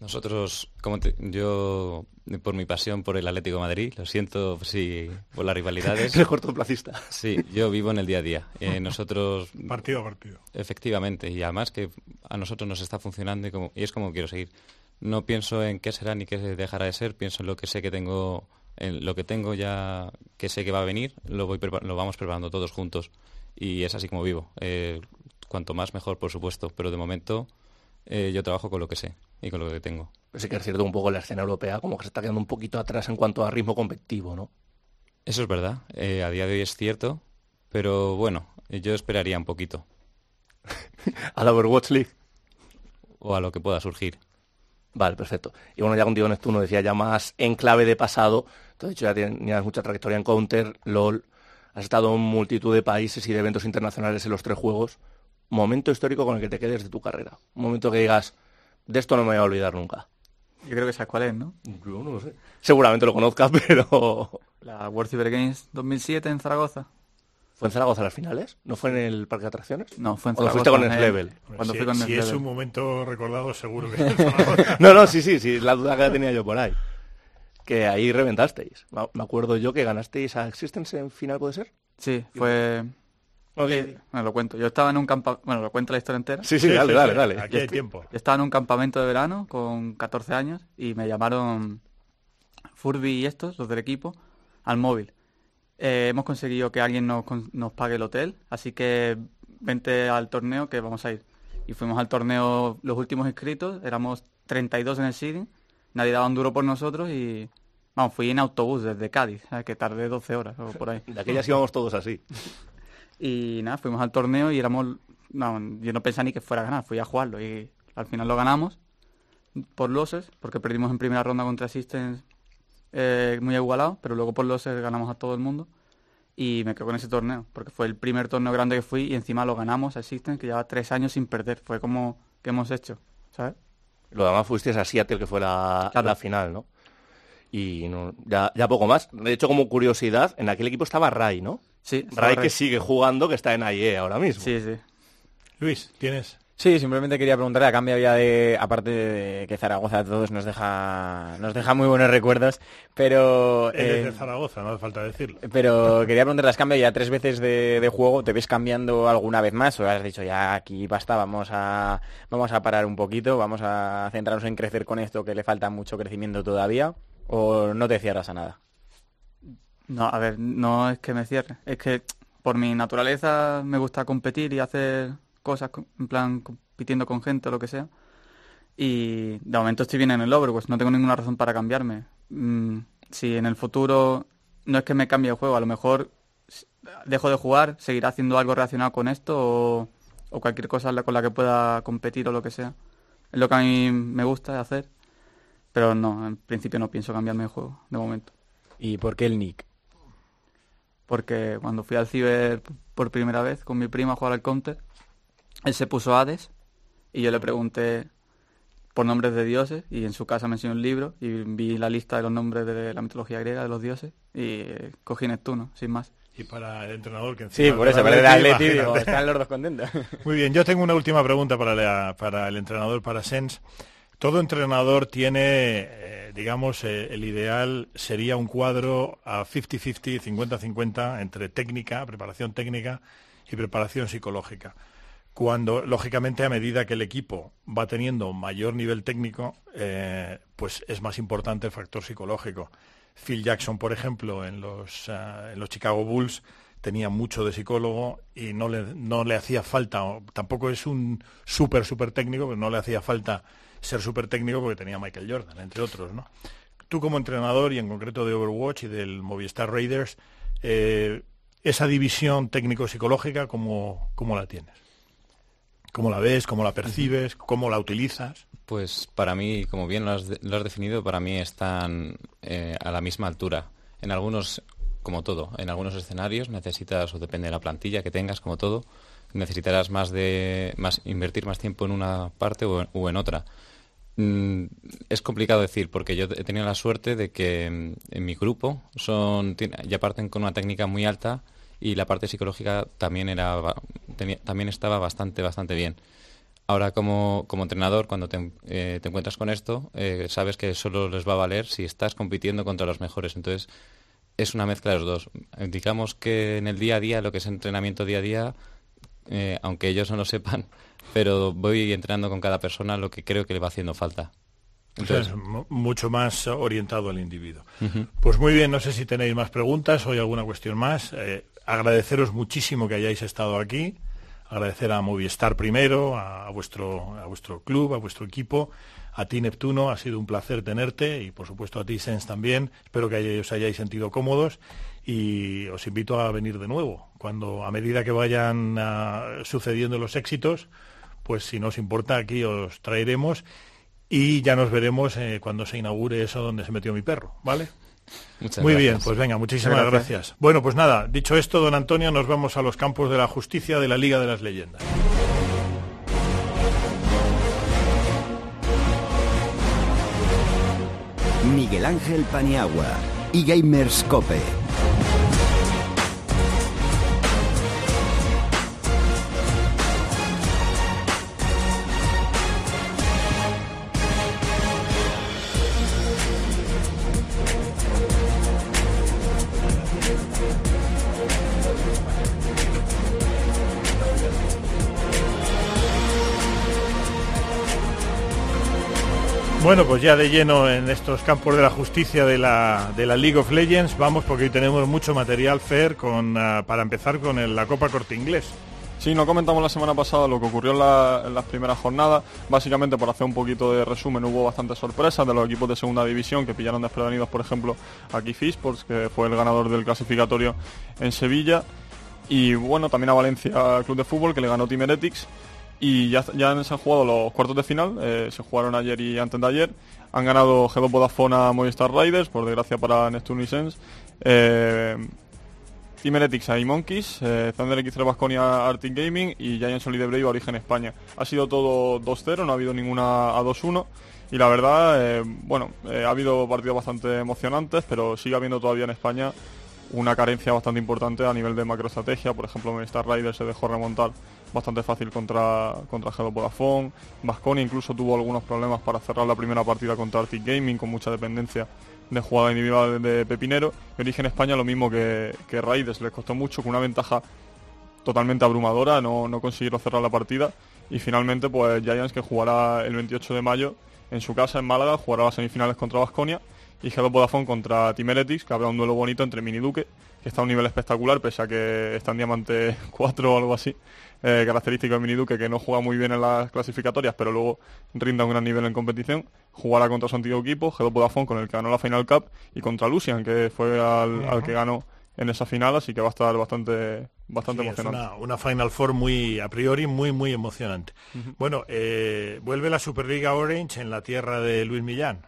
Nosotros, como te- yo, por mi pasión por el Atlético de Madrid, lo siento si por las rivalidades. Eres cortoplacista. Sí, yo vivo en el día a día. Eh, nosotros, Partido a partido. efectivamente, y además que a nosotros nos está funcionando y, como, y es como quiero seguir. No pienso en qué será ni qué dejará de ser, pienso en lo que sé que tengo, en lo que tengo ya, que sé que va a venir, lo, voy lo vamos preparando todos juntos. Y es así como vivo. Eh, cuanto más mejor, por supuesto, pero de momento eh, yo trabajo con lo que sé y con lo que tengo. Pero sí que es cierto un poco la escena europea como que se está quedando un poquito atrás en cuanto a ritmo competitivo, ¿no? Eso es verdad, eh, a día de hoy es cierto, pero bueno, yo esperaría un poquito. A la Overwatch League. O a lo que pueda surgir. Vale, perfecto. Y bueno, ya contigo Neptuno decía ya más en clave de pasado. Tú has dicho ya tenías mucha trayectoria en Counter, LOL. Has estado en multitud de países y de eventos internacionales en los tres juegos. Momento histórico con el que te quedes de tu carrera. Un momento que digas, de esto no me voy a olvidar nunca. Yo creo que sabes cuál es, ¿no? Yo no lo sé. Seguramente lo conozcas, pero... La World Cyber Games 2007 en Zaragoza. ¿Fue en Zaragoza las finales? ¿No fue en el parque de atracciones? No, fue en ¿O Zaragoza, fuiste con en el el- level? Cuando si fui con si es un momento recordado, seguro que No, no, sí, sí, sí, la duda que tenía yo por ahí. Que ahí reventasteis. Me acuerdo yo que ganasteis a Existence en final, ¿puede ser? Sí, fue... Bueno, lo cuento. Yo estaba en un campamento... Bueno, lo cuento la historia entera. Sí, sí, dale, dale, dale. Aquí hay tiempo. Yo estaba en un campamento de verano con 14 años y me llamaron Furby y estos, los del equipo, al móvil. Eh, hemos conseguido que alguien nos, con- nos pague el hotel, así que vente al torneo que vamos a ir. Y fuimos al torneo los últimos inscritos, éramos 32 en el seeding, nadie daba un duro por nosotros y... Vamos, fui en autobús desde Cádiz, que tardé 12 horas o por ahí. De aquellas íbamos todos así. Y nada, fuimos al torneo y éramos... No, yo no pensaba ni que fuera a ganar, fui a jugarlo y al final lo ganamos por losses, porque perdimos en primera ronda contra Assistance eh, muy igualado, pero luego por losses ganamos a todo el mundo y me quedo con ese torneo, porque fue el primer torneo grande que fui y encima lo ganamos a Assistance, que lleva tres años sin perder, fue como que hemos hecho, ¿sabes? Lo demás fuisteis a Seattle, que fue la, Claro. la final, ¿no? Y no, ya, ya poco más. De hecho, como curiosidad, en aquel equipo estaba Ray, ¿no? Sí, estaba Ray Ray. que sigue jugando, que está en AIE ahora mismo. Sí, sí. Luis, ¿tienes? Sí, simplemente quería preguntarle a cambio ya de, aparte de que Zaragoza a todos nos deja, nos deja muy buenos recuerdos, pero... Es eh, de Zaragoza, no hace falta decirlo. Pero quería preguntarle, has cambiado ya tres veces de, de juego, ¿te ves cambiando alguna vez más? ¿O has dicho ya aquí basta, vamos a, vamos a parar un poquito, vamos a centrarnos en crecer con esto que le falta mucho crecimiento todavía? ¿O no te cierras a nada? No, a ver, no es que me cierre, es que por mi naturaleza me gusta competir y hacer cosas co- en plan compitiendo con gente o lo que sea. Y de momento estoy bien en el Overwatch, no tengo ninguna razón para cambiarme. Mm, si en el futuro no es que me cambie el juego, a lo mejor dejo de jugar, seguiré haciendo algo relacionado con esto o, o cualquier cosa con la que pueda competir o lo que sea. Es lo que a mí me gusta hacer, pero no, en principio no pienso cambiarme de juego, de momento. ¿Y por qué el Nick? porque cuando fui al ciber por primera vez con mi prima a jugar al counter, él se puso Hades y yo le pregunté por nombres de dioses y en su casa me enseñó un libro y vi la lista de los nombres de la mitología griega de los dioses y eh, cogí Neptuno, sin más. Y para el entrenador que Sí, encima por del eso, para el Atleti, digo, están los dos contentos. Muy bien, yo tengo una última pregunta para, la- para el entrenador, para Sens. Todo entrenador tiene, eh, digamos, eh, el ideal sería un cuadro a 50-50, 50-50 entre técnica, preparación técnica y preparación psicológica. Cuando, lógicamente, a medida que el equipo va teniendo mayor nivel técnico, eh, pues es más importante el factor psicológico. Phil Jackson, por ejemplo, en los, ah, en los Chicago Bulls tenía mucho de psicólogo y no le, no le hacía falta, tampoco es un súper, súper técnico, pero no le hacía falta ser súper técnico porque tenía Michael Jordan, entre otros, ¿no? Tú como entrenador y en concreto de Overwatch y del Movistar Raiders, eh, esa división técnico-psicológica, ¿cómo, ¿cómo la tienes? ¿Cómo la ves? ¿Cómo la percibes? ¿Cómo la utilizas? Pues para mí, como bien lo has, de- lo has definido, para mí están eh, a la misma altura. En algunos, como todo, en algunos escenarios necesitas, o depende de la plantilla que tengas, como todo, necesitarás más de, más, invertir más tiempo en una parte o en, o en otra. Mm, es complicado decir, porque yo he tenido la suerte de que mm, en mi grupo son, ya parten con una técnica muy alta y la parte psicológica también era también estaba bastante bastante bien. Ahora como, como entrenador, cuando te, eh, encuentras con esto, eh, sabes que solo les va a valer si estás compitiendo contra los mejores. Entonces, es una mezcla de los dos. Digamos que en el día a día, lo que es entrenamiento día a día, eh, aunque ellos no lo sepan, pero voy entrenando con cada persona lo que creo que le va haciendo falta. Entonces, Es mu- mucho más orientado al individuo. Pues muy bien, no sé si tenéis más preguntas o hay alguna cuestión más. Eh, agradeceros muchísimo que hayáis estado aquí. Agradecer a Movistar primero, a, a vuestro, a vuestro club, a vuestro equipo, a ti Neptuno, ha sido un placer tenerte y por supuesto a ti Sens también. Espero que hay- os hayáis sentido cómodos y os invito a venir de nuevo. Cuando a medida que vayan ah, sucediendo los éxitos, pues si nos importa aquí os traeremos y ya nos veremos eh, cuando se inaugure eso donde se metió mi perro, ¿vale? muchas Muy gracias. bien, pues venga, muchísimas gracias. gracias. Bueno, pues nada, dicho esto, don Antonio, nos vamos a los campos de la justicia de la Liga de las Leyendas. Miguel Ángel Paniagua y Gamers Cope. Bueno, pues ya de lleno en estos campos de la justicia de la, de la League of Legends, vamos porque hoy tenemos mucho material, Fer, con, ah, para empezar con la Copa Corte Inglés. Sí, no comentamos la semana pasada lo que ocurrió en, la- en las primeras jornadas. Básicamente, por hacer un poquito de resumen, hubo bastantes sorpresas de los equipos de segunda división que pillaron desprevenidos, por ejemplo, aquí Sports, que fue el ganador del clasificatorio en Sevilla. Y bueno, también a Valencia Club de Fútbol, que le ganó Team Heretics. Y ya, ya se han jugado los cuartos de final, eh, se jugaron ayer y antes de ayer. Han ganado G2 Vodafone a Movistar Riders, por desgracia para Neptune y Sens. Eh, Team Heretics a Monkeys, eh, Thunder X3 Basconia Arctic Gaming y Giant Solid Brave a Origen España. Ha sido todo 2-0, no ha habido ninguna a 2-1 y la verdad, eh, bueno, eh, ha habido partidos bastante emocionantes, pero sigue habiendo todavía en España una carencia bastante importante a nivel de macroestrategia. Por ejemplo, Movistar Riders se dejó remontar bastante fácil contra, contra Hello Vodafone. Vasconia incluso tuvo algunos problemas para cerrar la primera partida contra Arctic Gaming con mucha dependencia de jugada individual de Pepinero. Y Origen España lo mismo que, que Raiders, les costó mucho con una ventaja totalmente abrumadora, no, no consiguieron cerrar la partida. Y finalmente, pues Giants que jugará el 28 de mayo en su casa en Málaga, jugará las semifinales contra Vasconia y Hello Vodafone contra Team que habrá un duelo bonito entre Mini Duque, que está a un nivel espectacular, pese a que está en Diamante 4 o algo así, eh, característico de Mini Duque, que no juega muy bien en las clasificatorias, pero luego rinda un gran nivel en competición. Jugará contra su antiguo equipo, Hello Vodafone, con el que ganó la Final Cup, y contra Lucian, que fue al, al que ganó en esa final, así que va a estar bastante, bastante Sí, es emocionante. una, una Final Four muy, a priori, muy, muy emocionante. Bueno, eh, vuelve la Superliga Orange en la tierra de Luis Millán.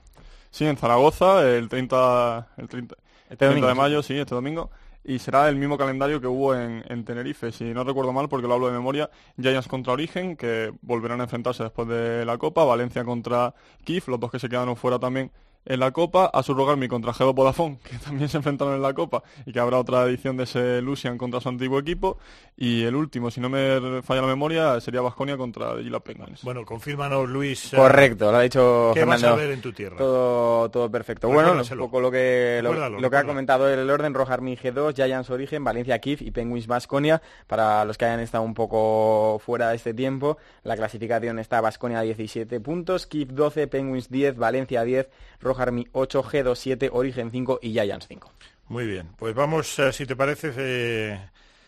Sí, en Zaragoza, el 30, el 30, Este 30 domingo, de mayo, sí, este domingo. Y será el mismo calendario que hubo en, en Tenerife, si no recuerdo mal, porque lo hablo de memoria. Giants contra Origen, que volverán a enfrentarse después de la Copa. Valencia contra Kif, los dos que se quedaron fuera también en la Copa. A Surrogarmi contra Geo Vodafone, que también se enfrentaron en la Copa. Y que habrá otra edición de ese Lucian contra su antiguo equipo. Y el último, si no me falla la memoria, sería Vasconia contra Gila Penguins. Bueno, confírmanos, Luis. eh, Correcto, lo ha dicho ¿Qué vas a ver en tu tierra? Todo, todo perfecto. Bueno, un poco lo que, lo, Recuérdalo, lo que ha comentado el orden, Roja Army G2, Giants Origen, Valencia Kif y Penguins Basconia. Para los que hayan estado un poco fuera de este tiempo, la clasificación está Basconia 17 puntos, Kif 12, Penguins 10, Valencia 10, Roja Army 8, G2 7, Origen 5 y Giants 5. Muy bien, pues vamos, eh, si te parece, eh,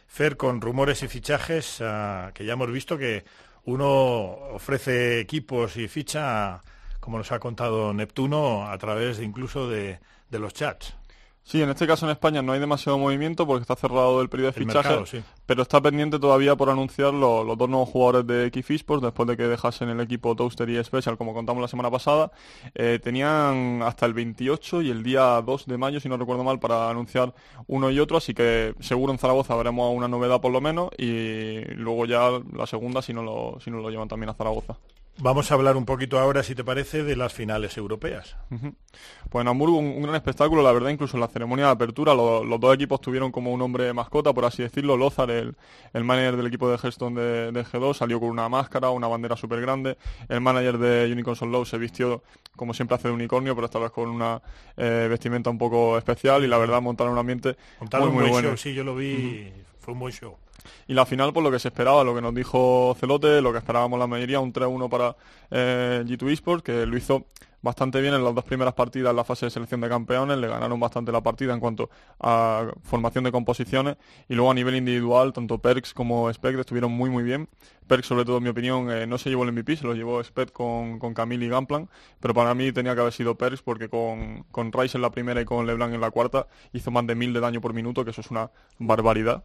Fer, con rumores y fichajes, ah, que ya hemos visto que uno ofrece equipos y ficha, como nos ha contado Neptuno, a través de, incluso de, de los chats. Sí, en este caso en España no hay demasiado movimiento porque está cerrado el periodo de El fichaje, mercado, sí. pero está pendiente todavía por anunciar lo- los dos nuevos jugadores de Kif Esports después de que dejasen el equipo Toaster y Special, como contamos la semana pasada. Eh, tenían hasta el 28 y el día 2 de mayo, si no recuerdo mal, para anunciar uno y otro, así que seguro en Zaragoza veremos una novedad por lo menos y luego ya la segunda si no lo, si no lo llevan también a Zaragoza. Vamos a hablar un poquito ahora, si te parece, de las finales europeas. Ujú. Pues en Hamburgo un, un gran espectáculo, la verdad, incluso en la ceremonia de apertura lo- los dos equipos tuvieron como un hombre mascota, por así decirlo. Lozar, el, el manager del equipo de Hearthstone de, de G2, salió con una máscara, una bandera súper grande. El manager de Unicorn Soul Low se vistió, como siempre hace de unicornio, pero esta vez con una eh, vestimenta un poco especial y la verdad montaron un ambiente Montaron muy buen bueno. show, sí, yo lo vi, fue un buen show. Y la final, por lo que se esperaba, lo que nos dijo Celote, lo que esperábamos la mayoría, un 3-1 para eh, G2 Esports, que lo hizo bastante bien en las dos primeras partidas en la fase de selección de campeones, le ganaron bastante la partida en cuanto a formación de composiciones y luego a nivel individual, tanto Perks como Spec estuvieron muy muy bien. Perks, sobre todo en mi opinión, eh, no se llevó el MVP, se lo llevó Spec con, con Camille y Gamplan, pero para mí tenía que haber sido Perks porque con, con Rice en la primera y con LeBlanc en la cuarta hizo más de mil de daño por minuto, que eso es una barbaridad.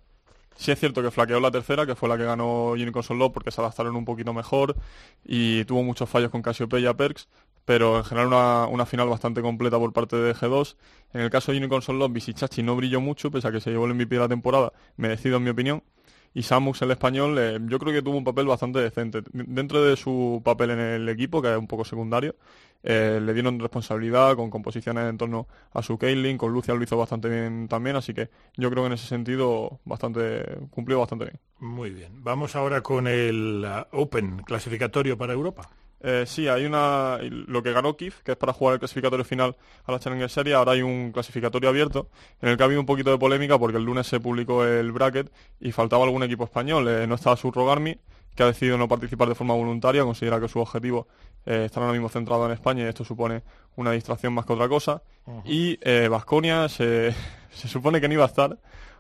Sí es cierto que flaqueó la tercera, que fue la que ganó Unicorn Solo porque se adaptaron un poquito mejor y tuvo muchos fallos con Cassiopeia Perks, pero en general una, una final bastante completa por parte de G2. En el caso de Unicorn Solo, Visichachi no brilló mucho, pese a que se llevó el MVP de la temporada, merecido en mi opinión. Y Samus, el español, eh, yo creo que tuvo un papel bastante decente. Dentro de su papel en el equipo, que es un poco secundario, eh, le dieron responsabilidad con composiciones en torno a su Caitlyn, con Lucia lo hizo bastante bien también, así que yo creo que en ese sentido bastante cumplió bastante bien. Muy bien. Vamos ahora con el ah, Open clasificatorio para Europa. Eh, sí, hay una lo que ganó Kif, que es para jugar el clasificatorio final a la Challenger Series. Ahora hay un clasificatorio abierto en el que ha habido un poquito de polémica porque el lunes se publicó el bracket y faltaba algún equipo español. Eh, no estaba Surrogarmi, que ha decidido no participar de forma voluntaria, considera que su objetivo eh, está ahora mismo centrado en España y esto supone una distracción más que otra cosa. Y Vasconia se, se supone que no iba a estar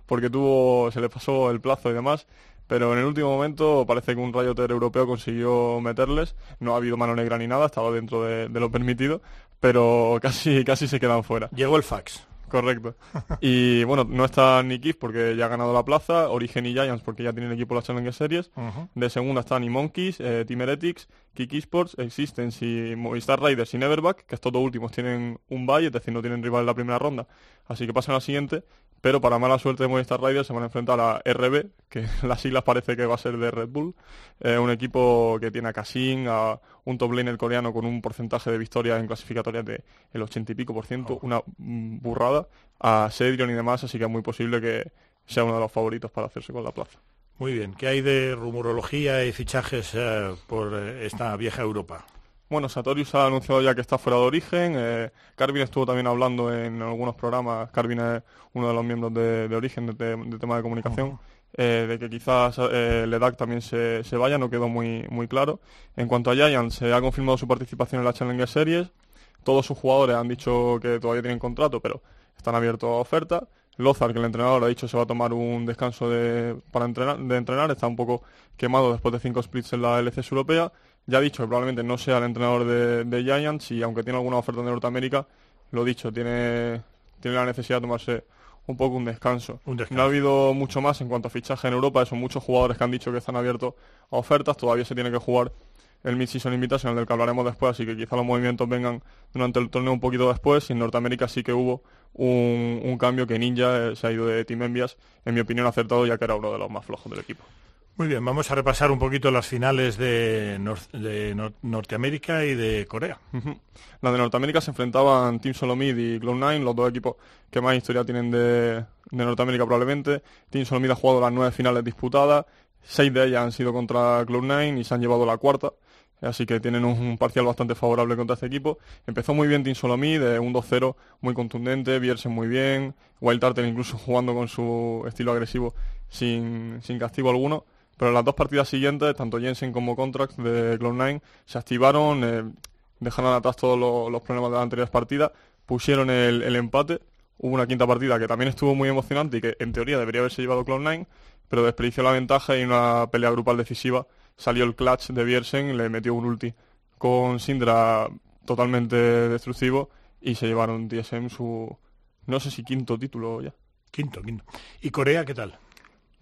porque tuvo, se le pasó el plazo y demás, pero en el último momento parece que un rayoter europeo consiguió meterles, no ha habido mano negra ni nada, estaba dentro de, de lo permitido, pero casi, casi se quedan fuera. Llegó el fax. Correcto. Y bueno, no está ni Kif porque ya ha ganado la plaza, Origen y Giants porque ya tienen equipo en la Challenger Series. De segunda están y Monkeys, eh, Team Heretics, Kiki Sports, Existence y Movistar Riders y Neverback, que estos dos últimos tienen un bye, es decir, no tienen rival en la primera ronda, así que pasan a la siguiente. Pero para mala suerte de Movistar Riders se van a enfrentar a RB, que las siglas parece que va a ser de Red Bull, eh, un equipo que tiene a Kasin, a un top laner coreano con un porcentaje de victorias en clasificatorias de el 80 y pico por ciento, una burrada, a Cedrion y demás, así que es muy posible que sea uno de los favoritos para hacerse con la plaza. Muy bien. ¿Qué hay de rumorología y fichajes eh, por eh, esta vieja Europa? Bueno, Satorius ha anunciado ya que está fuera de origen. eh, Carvin estuvo también hablando en algunos programas. Carvin es uno de los miembros de, de origen de, te- de tema de comunicación. eh, de que quizás eh, Ledak también se, se vaya, no quedó muy, muy claro. En cuanto a Giants, se ha confirmado su participación en la Challenger Series. Todos sus jugadores han dicho que todavía tienen contrato, pero están abiertos a oferta. Lozar, que el entrenador ha dicho se va a tomar un descanso de, para entrenar, de entrenar, está un poco quemado después de cinco splits en la LCS europea. Ya ha dicho que probablemente no sea el entrenador de, de Giants y aunque tiene alguna oferta de Norteamérica, lo dicho, tiene, tiene la necesidad de tomarse un poco un descanso. Un descanso. No ha habido mucho más en cuanto a fichaje en Europa, son muchos jugadores que han dicho que están abiertos a ofertas, todavía se tiene que jugar el Mid-Season Invitation, del que hablaremos después, así que quizá los movimientos vengan durante el torneo un poquito después. Y en Norteamérica sí que hubo un, un cambio que Ninja eh, se ha ido de Team Envias, en mi opinión acertado, ya que era uno de los más flojos del equipo. Muy bien, vamos a repasar un poquito las finales de, de Nor- Norteamérica y de Corea. La de Norteamérica se enfrentaban Team Solomid y Cloud9, los dos equipos que más historia tienen de, de Norteamérica probablemente. Team Solomid ha jugado las nueve finales disputadas, seis de ellas han sido contra Cloud9 y se han llevado la cuarta. Así que tienen un, parcial bastante favorable contra este equipo. Empezó muy bien Team Solomid, de un 2-0 muy contundente, Biersen muy bien, Wild Turtle incluso jugando con su estilo agresivo sin, sin castigo alguno. Pero las dos partidas siguientes, tanto Jensen como Contract de Cloud9 se activaron, eh, dejaron atrás todos los, problemas de las anteriores partidas, pusieron el, el empate. Hubo una quinta partida que también estuvo muy emocionante y que en teoría debería haberse llevado Cloud9, pero desperdició la ventaja y en una pelea grupal decisiva salió el clutch de Biersen, le metió un ulti con Syndra totalmente destructivo y se llevaron TSM su, no sé si quinto título ya. Quinto, quinto. ¿Y Corea qué tal?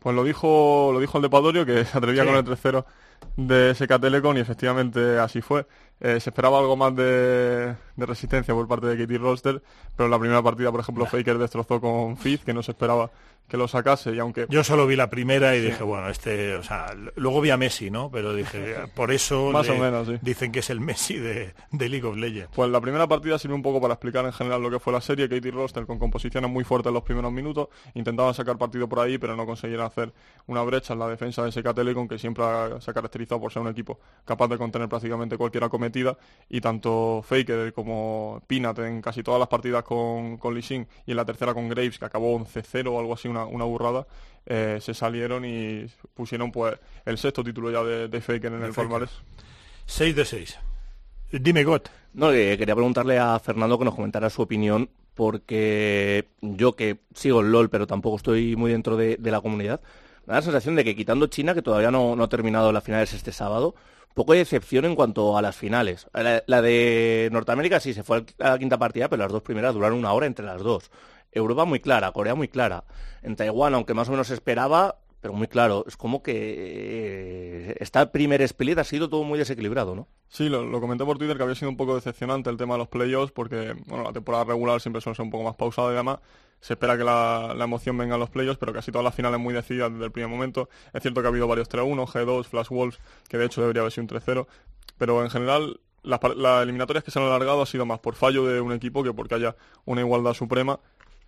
Pues lo dijo, lo dijo el de Padorio, que se atrevía Sí. con el 3-0 de SK Telecom y efectivamente así fue. Eh, se esperaba algo más de, de resistencia por parte de Katie Roster, pero en la primera partida, por ejemplo, Faker destrozó con Fizz, que no se esperaba que lo sacase y aunque... Yo solo vi la primera y dije, bueno, este, o sea, luego vi a Messi, ¿no? Pero dije, por eso Más le- o menos, sí. dicen que es el Messi de, de League of Legends. Pues la primera partida sirve un poco para explicar en general lo que fue la serie. Katie Roster con composiciones muy fuertes en los primeros minutos. Intentaban sacar partido por ahí, pero no consiguieron hacer una brecha en la defensa de SK Telecom, que siempre ha- se ha caracterizado por ser un equipo capaz de contener prácticamente cualquier acometida. Y tanto Faker como Pinat en casi todas las partidas con, con Lee Sin y en la tercera con Graves, que acabó 11-0 o algo así, una, una burrada, eh, se salieron y pusieron pues el sexto título ya de, de Faker en De el Faker. palmarés. 6 de 6. Dime, Got. No, que quería preguntarle a Fernando que nos comentara su opinión, porque yo que sigo el LOL, pero tampoco estoy muy dentro de, de la comunidad, me da la sensación de que quitando China, que todavía no, no ha terminado las finales este sábado, poco de decepción en cuanto a las finales. La, la de Norteamérica sí se fue a la quinta partida, pero las dos primeras duraron una hora entre las dos. Europa muy clara, Corea muy clara. En Taiwán, aunque más o menos esperaba, pero muy claro, es como que eh, esta primer split ha sido todo muy desequilibrado, ¿no? Sí, lo, comenté por Twitter que había sido un poco decepcionante el tema de los playoffs porque bueno, la temporada regular siempre suele ser un poco más pausada y demás. Se espera que la, emoción venga en los playoffs, pero casi todas las finales muy decididas desde el primer momento. Es cierto que ha habido varios 3-1, G2, Flash Wolves, que de hecho debería haber sido un 3-0, pero en general las eliminatorias que se han alargado ha sido más por fallo de un equipo que porque haya una igualdad suprema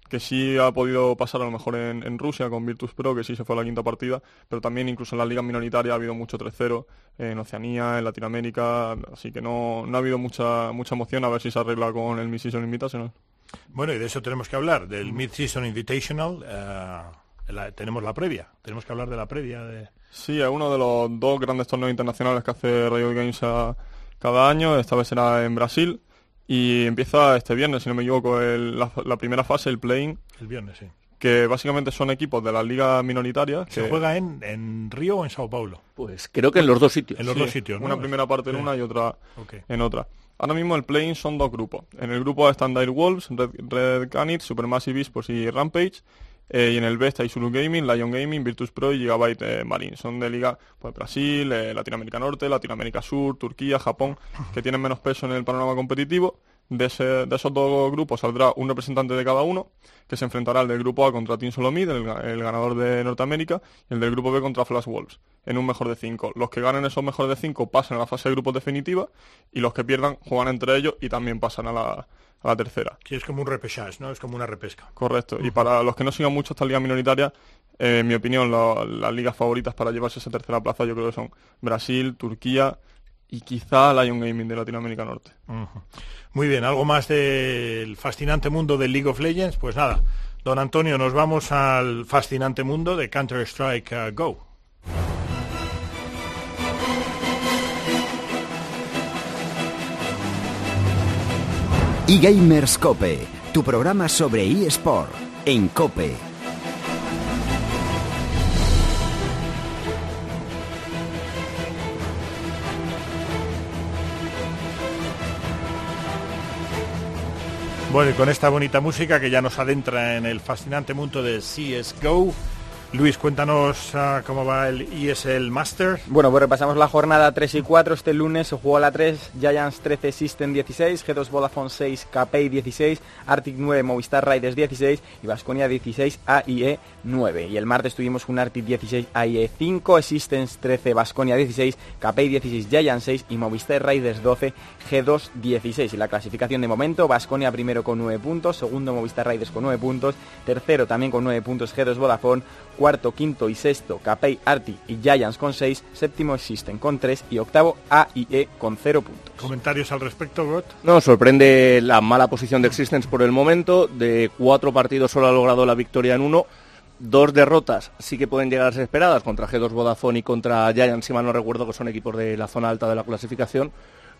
que sí ha podido pasar a lo mejor en, en Rusia con Virtus Pro, que sí se fue a la quinta partida, pero también incluso en las ligas minoritarias ha habido mucho 3-0, en Oceanía, en Latinoamérica, así que no, no ha habido mucha mucha emoción a ver si se arregla con el Mid-Season Invitational. Bueno, y de eso tenemos que hablar, del Mid-Season Invitational. la- tenemos la previa. Tenemos que hablar de la previa. De... Sí, es uno de los dos grandes torneos internacionales que hace Riot Games a- cada año. Esta vez será en Brasil. Y empieza este viernes, si no me equivoco, el- la, la primera fase, el play-in, El viernes, sí. que básicamente son equipos de las ligas minoritarias. ¿Se que- juega en, en Río o en Sao Paulo? Pues creo que en los dos sitios. En los Sí, dos sitios, ¿no? Una primera parte en Sí. una y otra en otra. Ahora mismo el play-in son dos grupos. En el grupo A están Dire Wolves, Red, Red Canids, Supermassive Esports y Rampage. Eh, y en el B está Isulu Gaming, Lion Gaming, Virtus Pro y Gigabyte eh, Marine. Son de liga pues, Brasil, eh, Latinoamérica Norte, Latinoamérica Sur, Turquía, Japón, que tienen menos peso en el panorama competitivo. De, ese- de esos dos grupos saldrá un representante de cada uno, que se enfrentará el del grupo A contra Team Solomid, el, el ganador de Norteamérica, y el del grupo B contra Flash Wolves, en un mejor de cinco. Los que ganen esos mejores de cinco pasan a la fase de grupos definitiva, y los que pierdan juegan entre ellos y también pasan a la, a la tercera. Sí, es como un repechage, ¿no? Es como una repesca. Correcto. Y para los que no sigan mucho esta liga minoritaria, eh, en mi opinión, las ligas favoritas para llevarse esa tercera plaza yo creo que son Brasil, Turquía y quizá Lion Gaming de Latinoamérica Norte. Muy bien, algo más del fascinante mundo del League of Legends. Pues nada, don Antonio, nos vamos al fascinante mundo de Counter-Strike uh, Go. eGamers Cope, tu programa sobre eSport en Cope. Bueno, y con esta bonita música que ya nos adentra en el fascinante mundo de CSGO, Luis, cuéntanos ah, cómo va el ESL Master. Bueno, pues repasamos la jornada 3 y 4. Este lunes se jugó la 3, Giants 13, System 16, G2 Vodafone 6, KPI 16, Arctic 9, Movistar Riders 16 y Vasconia 16, AIE 9. Y el martes tuvimos un Arctic 16, AIE 5, Systems 13, Vasconia 16, KPI 16, Giants 6 y Movistar Riders 12, G2 16. Y la clasificación de momento, Vasconia primero con 9 puntos, segundo Movistar Riders con 9 puntos, tercero también con 9 puntos G2 Vodafone, cuarto, quinto y sexto Capey, Arti y Giants con 6, séptimo Existen con 3 y octavo AIE con 0 puntos. ¿Comentarios al respecto, Got? No, sorprende la mala posición de Existence por el momento. De cuatro partidos solo ha logrado la victoria en uno. Dos derrotas sí que pueden llegar a ser esperadas contra G2 Vodafone y contra Giants, si mal no recuerdo, que son equipos de la zona alta de la clasificación.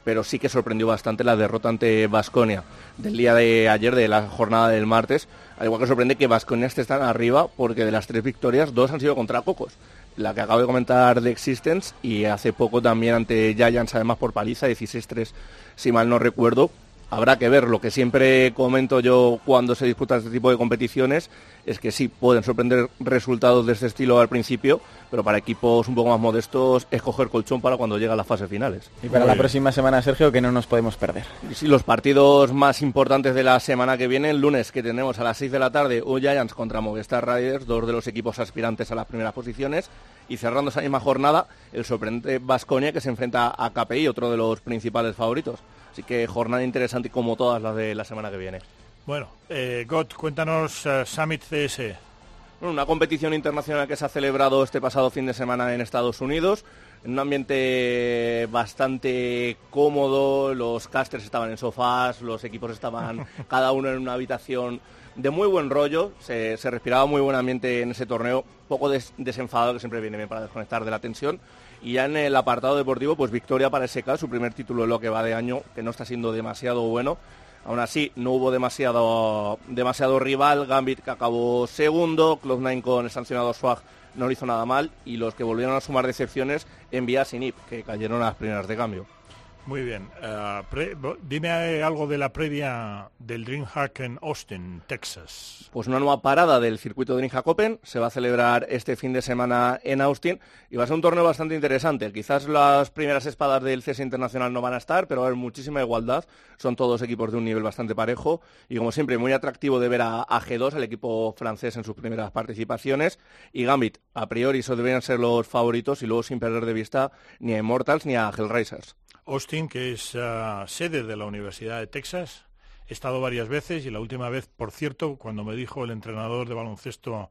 Pero sí que sorprendió bastante la derrota ante Basconia del día de ayer, de la jornada del martes. Al igual que sorprende que Basconia esté tan arriba, porque de las tres victorias, dos han sido contra Cocos. La que acabo de comentar de Existence y hace poco también ante Giants, además por paliza, 16-3, si mal no recuerdo. Habrá que ver, lo que siempre comento yo cuando se disputan este tipo de competiciones es que sí, pueden sorprender resultados de este estilo al principio, pero para equipos un poco más modestos es coger colchón para cuando llega a las fases finales. Y para Muy la bien. próxima semana, Sergio, que no nos podemos perder. Y sí, los partidos más importantes de la semana que viene, el lunes que tenemos a las 6 de la tarde, un Giants contra Movistar Riders, dos de los equipos aspirantes a las primeras posiciones, y cerrando esa misma jornada, el sorprendente Vasconia que se enfrenta a KPI, otro de los principales favoritos. Así que jornada interesante como todas las de la semana que viene. Bueno, eh, Got, cuéntanos eh, Summit CS. Bueno, una competición internacional que se ha celebrado este pasado fin de semana en Estados Unidos, en un ambiente bastante cómodo, los casters estaban en sofás, los equipos estaban cada uno en una habitación de muy buen rollo, se, se respiraba muy buen ambiente en ese torneo, poco des- desenfadado que siempre viene bien para desconectar de la tensión. Y ya en el apartado deportivo, pues victoria para SK, su primer título en lo que va de año, que no está siendo demasiado bueno. Aún así, no hubo demasiado, demasiado rival. Gambit que acabó segundo. Cloud9 con el sancionado Swag no lo hizo nada mal. Y los que volvieron a sumar decepciones, Envías y NIP, que cayeron a las primeras de cambio. Muy bien. eh, dime eh, algo de la previa del DreamHack en Austin, Texas. Pues una nueva parada del circuito de Ninja Copen se va a celebrar este fin de semana en Austin y va a ser un torneo bastante interesante. Quizás las primeras espadas del CS Internacional no van a estar, pero va a haber muchísima igualdad. Son todos equipos de un nivel bastante parejo y como siempre muy atractivo de ver a, a G2, el equipo francés en sus primeras participaciones y Gambit. A priori eso deberían ser los favoritos y luego sin perder de vista ni a Immortals ni a Hellraisers. Austin, que es ah, sede de la Universidad de Texas. He estado varias veces y la última vez, por cierto, cuando me dijo el entrenador de baloncesto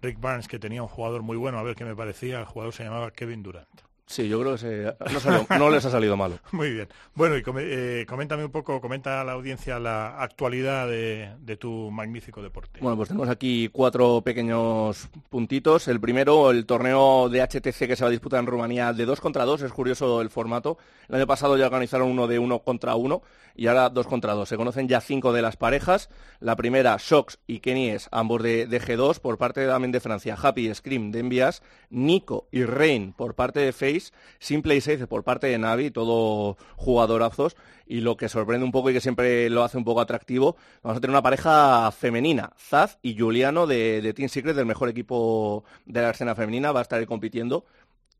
Rick Barnes que tenía un jugador muy bueno, a ver qué me parecía, el jugador se llamaba Kevin Durant. Sí, yo creo que se- no, salió- no les ha salido malo. Muy bien. Bueno, y eh, coméntame un poco, comenta a la audiencia la actualidad de, de tu magnífico deporte. Bueno, pues tenemos aquí cuatro pequeños puntitos. El primero, el torneo de HTC que se va a disputar en Rumanía de dos contra dos. Es curioso el formato. El año pasado ya organizaron uno de uno contra uno y ahora dos contra dos. Se conocen ya cinco de las parejas. La primera, Shox y Kenies, ambos de, de G2, por parte también de Francia. Happy Scream de Envias. Nico y Rain por parte de Face. Simple y Safe por parte de Navi, todo jugadorazos. Y lo que sorprende un poco y que siempre lo hace un poco atractivo, vamos a tener una pareja femenina, Zaz y Juliano de, de Team Secret, del mejor equipo de la escena femenina, va a estar ahí compitiendo.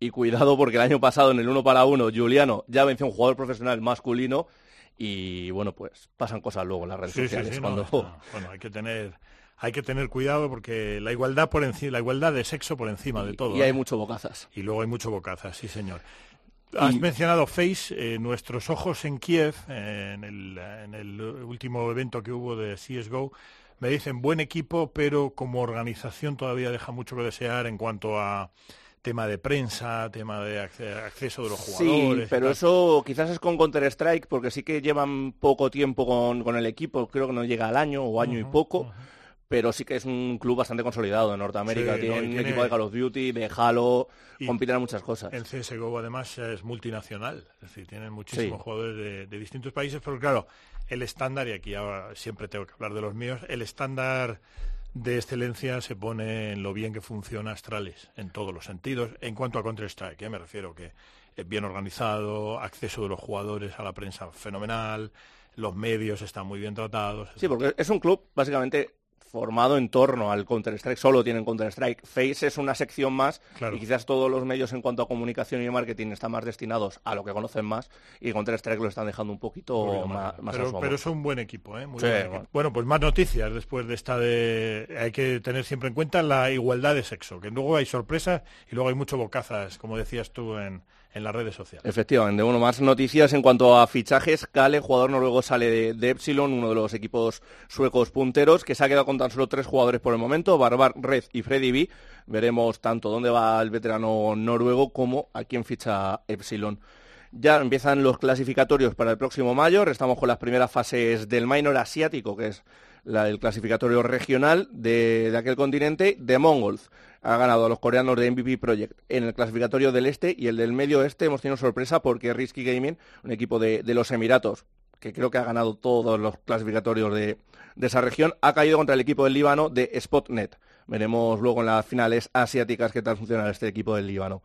Y cuidado porque el año pasado en el uno para uno, Juliano ya venció a un jugador profesional masculino y bueno, pues pasan cosas luego en las redes Sí, sociales. sí, cuando... bueno, hay que tener hay que tener cuidado porque la igualdad por encima, la igualdad de sexo por encima de todo. y hay ¿eh? mucho bocazas. Y luego hay mucho bocazas, sí señor. Has mencionado Face, eh, nuestros ojos en Kiev, eh, en, el, en el último evento que hubo de CSGO, me dicen buen equipo, pero como organización todavía deja mucho que desear en cuanto a tema de prensa, tema de acce- acceso de los Sí, jugadores. y pero eso quizás es con Counter-Strike, porque sí que llevan poco tiempo con, con el equipo, creo que no llega al año o año y poco, pero sí que es un club bastante consolidado en Norteamérica. Sí, tienen no, y un tiene- equipo de Call of Duty, de Halo, Y- compiten en muchas cosas. En CSGO además es multinacional, es decir, tienen muchísimos Sí. jugadores de, de distintos países, pero claro, el estándar, y aquí ahora siempre tengo que hablar de los míos, el estándar de excelencia se pone en lo bien que funciona Astralis, en todos los sentidos, en cuanto a Counter-Strike, ¿eh? me refiero que es bien organizado, acceso de los jugadores a la prensa fenomenal, los medios están muy bien tratados. Sí, porque es un club básicamente formado en torno al Counter-Strike, solo tienen Counter-Strike. Face es una sección más Claro. y quizás todos los medios en cuanto a comunicación y marketing están más destinados a lo que conocen más y Counter-Strike lo están dejando un poquito, más, más. pero, pero es un buen equipo, ¿eh? Muy Sí, buen equipo. bueno. Bueno, pues más noticias después de esta de... Hay que tener siempre en cuenta la igualdad de sexo, que luego hay sorpresas y luego hay mucho bocazas, como decías tú en, en las redes sociales. Efectivamente, bueno, más noticias en cuanto a fichajes. Kale, jugador noruego, sale de, Epsilon, uno de los equipos suecos punteros, que se ha quedado con tan solo tres jugadores por el momento, Barbar, Red y Freddy B. Veremos tanto dónde va el veterano noruego como a quién ficha Epsilon. Ya empiezan los clasificatorios para el próximo mayo. Estamos con las primeras fases del minor asiático, que es la- el clasificatorio regional de, aquel continente. De Mongols ha ganado a los coreanos de MVP Project en el clasificatorio del este y el del medio oeste hemos tenido sorpresa porque Risky Gaming, un equipo de, de los Emiratos, que creo que ha ganado todos los clasificatorios de, de esa región, ha caído contra el equipo del Líbano de Spotnet. Veremos luego en las finales asiáticas qué tal funciona este equipo del Líbano.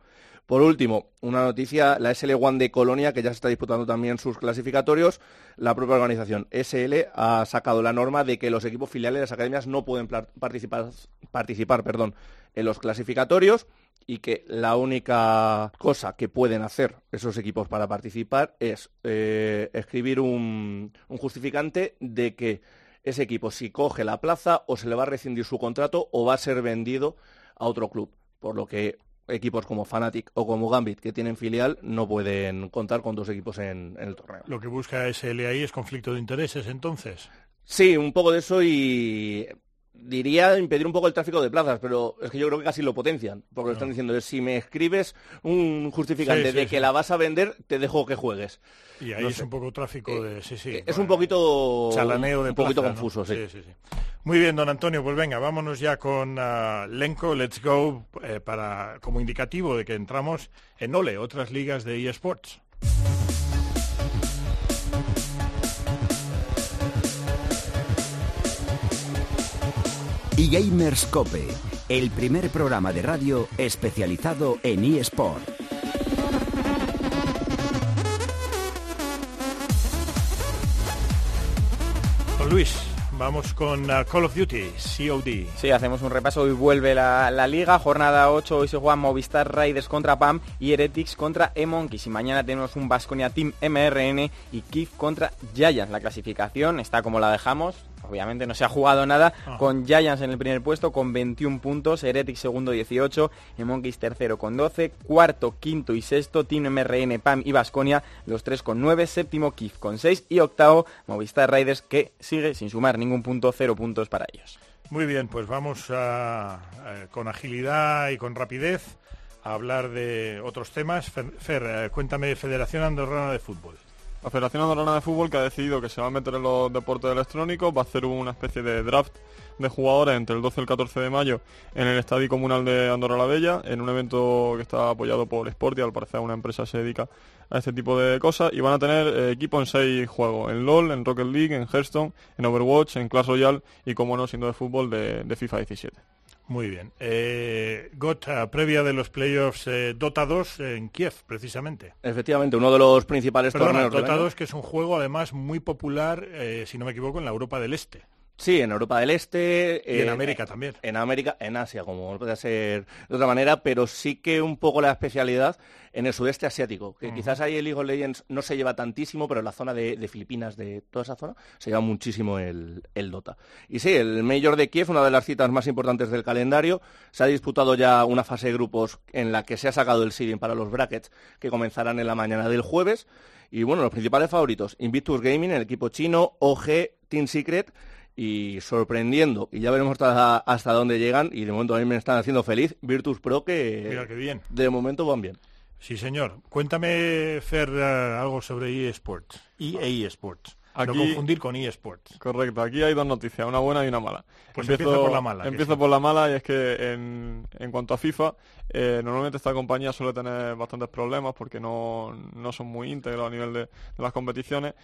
Por último, una noticia, la SL1 de Colonia, que ya se está disputando también sus clasificatorios, la propia organización SL ha sacado la norma de que los equipos filiales de las academias no pueden participar, en los clasificatorios y que la única cosa que pueden hacer esos equipos para participar es eh, escribir un, un justificante de que ese equipo si coge la plaza o se le va a rescindir su contrato o va a ser vendido a otro club. Por lo que equipos como Fnatic o como Gambit que tienen filial no pueden contar con dos equipos en, en el torneo. Lo que busca SL ahí es conflicto de intereses, entonces. Sí, un poco de eso y diría impedir un poco el tráfico de plazas, pero es que yo creo que casi lo potencian, porque lo están diciendo es si me escribes un justificante Sí, sí, de sí. que la vas a vender, te dejo que juegues. Y ahí No es sé. un poco tráfico de... Sí, sí. Eh, es un poquito Chalaneo de un poquito plaza, ¿no? confuso, sí. sí, sí. Muy bien, don Antonio, pues venga, vámonos ya con ah, Lenco, Let's Go, eh, para, como indicativo de que entramos en OLE, otras ligas de eSports. eGamers Cope, el primer programa de radio especializado en eSport. Luis, vamos con ah, Call of Duty, COD. Sí, hacemos un repaso. Hoy vuelve la, la liga, jornada 8. Hoy se juegan Movistar Raiders contra PAM y Heretics contra E-Monkeys. Y mañana tenemos un Vasconia Team MRN y Kif contra Giants. La clasificación está como la dejamos. Obviamente no se ha jugado nada Ah. con Giants en el primer puesto con 21 puntos, Heretics segundo 18, E-Monkeys tercero con 12, cuarto, quinto y sexto, Team MRN, PAM y Vasconia, los tres con 9, séptimo Kif con 6 y octavo Movistar Raiders que sigue sin sumar ningún punto, cero puntos para ellos. Muy bien, pues vamos a, eh, con agilidad y con rapidez a hablar de otros temas. Fer, Fer, eh, cuéntame Federación Andorrana de Fútbol. La Federación Andorrana de Fútbol que ha decidido que se va a meter en los deportes electrónicos, va a hacer una especie de draft de jugadores entre el 12 y el 14 de mayo en el Estadio Comunal de Andorra la Bella, en un evento que está apoyado por Sport y al parecer una empresa se dedica a este tipo de cosas y van a tener eh, equipo en seis juegos, en LOL, en Rocket League, en Hearthstone, en Overwatch, en Clash Royale y como no siendo de fútbol de, de FIFA 17. Muy bien. Eh, Gota, previa de los playoffs eh, Dota 2 en Kiev, precisamente. Efectivamente, uno de los principales Perdona, torneos Dota año. 2 que es un juego además muy popular, eh, si no me equivoco, en la Europa del Este. Sí, en Europa del Este. Y en eh, América también. En América, en Asia, como no puede ser de otra manera, pero sí que un poco la especialidad en el sudeste asiático, que quizás ahí el League of Legends no se lleva tantísimo, pero en la zona de, de Filipinas, de toda esa zona, se lleva muchísimo el, el Dota. Y sí, el Major de Kiev, una de las citas más importantes del calendario, se ha disputado ya una fase de grupos en la que se ha sacado el seeding para los brackets, que comenzarán en la mañana del jueves. Y bueno, los principales favoritos, Invictus Gaming, el equipo chino, OG, Team Secret, y sorprendiendo, y ya veremos hasta, hasta dónde llegan, y de momento a mí me están haciendo feliz, Virtus Pro, que Mira qué bien. de momento van bien. Sí, señor. Cuéntame, Fer, eh, algo sobre eSports. EA Sports. No confundir con eSports. Correcto, aquí hay dos noticias, una buena y una mala. Pues empieza por la mala, que Empiezo sí. por la mala y es que en, en cuanto a FIFA, eh, normalmente esta compañía suele tener bastantes problemas porque no, no son muy íntegros a nivel de, de las competiciones.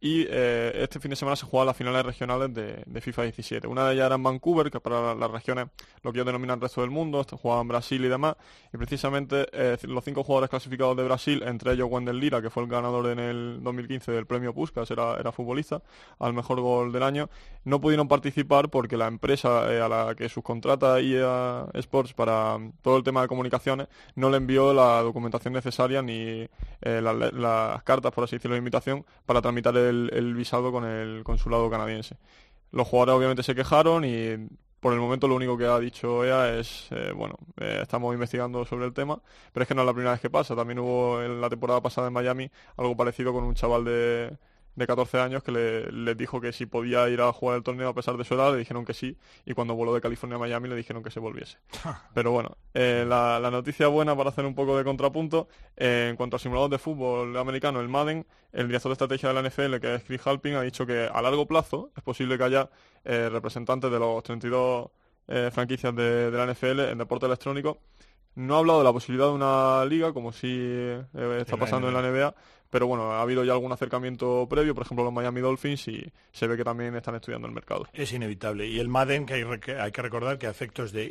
Y eh, este fin de semana se juegan las finales regionales de, FIFA 17. Una de ellas era en Vancouver, que para las regiones, lo que ellos denominan resto del mundo, jugaban Brasil y demás. Y precisamente eh, los cinco jugadores clasificados de Brasil, entre ellos Wendell Lira, que fue el ganador en el 2015 del premio Puskas, era, era futbolista, al mejor gol del año, no pudieron participar porque la empresa eh, a la que subcontrata EA Sports para mm, todo el tema de comunicaciones no le envió la documentación necesaria ni eh, la- la- las cartas, por así decirlo, de invitación para tramitar el, visado con el consulado canadiense. Los jugadores obviamente se quejaron y por el momento lo único que ha dicho EA es, eh, bueno, eh, estamos investigando sobre el tema, pero es que no es la primera vez que pasa. También hubo en la temporada pasada en Miami algo parecido con un chaval de, de 14 años que le, dijo que si podía ir a jugar el torneo a pesar de su edad, le dijeron que sí, y cuando voló de California a Miami le dijeron que se volviese. Pero bueno, eh, la, la noticia buena para hacer un poco de contrapunto, eh, en cuanto al simulador de fútbol americano, el Madden, el director de estrategia de la NFL, que es Chris Halpin, ha dicho que a largo plazo es posible que haya eh, representantes de los 32 eh, franquicias de, de la NFL en deporte electrónico. No ha hablado de la posibilidad de una liga, como sí eh, está pasando en la NBA, pero bueno, ha habido ya algún acercamiento previo, por ejemplo los Miami Dolphins, y se ve que también están estudiando el mercado. Es inevitable. Y el Madden, que hay, rec- hay que recordar que a efectos de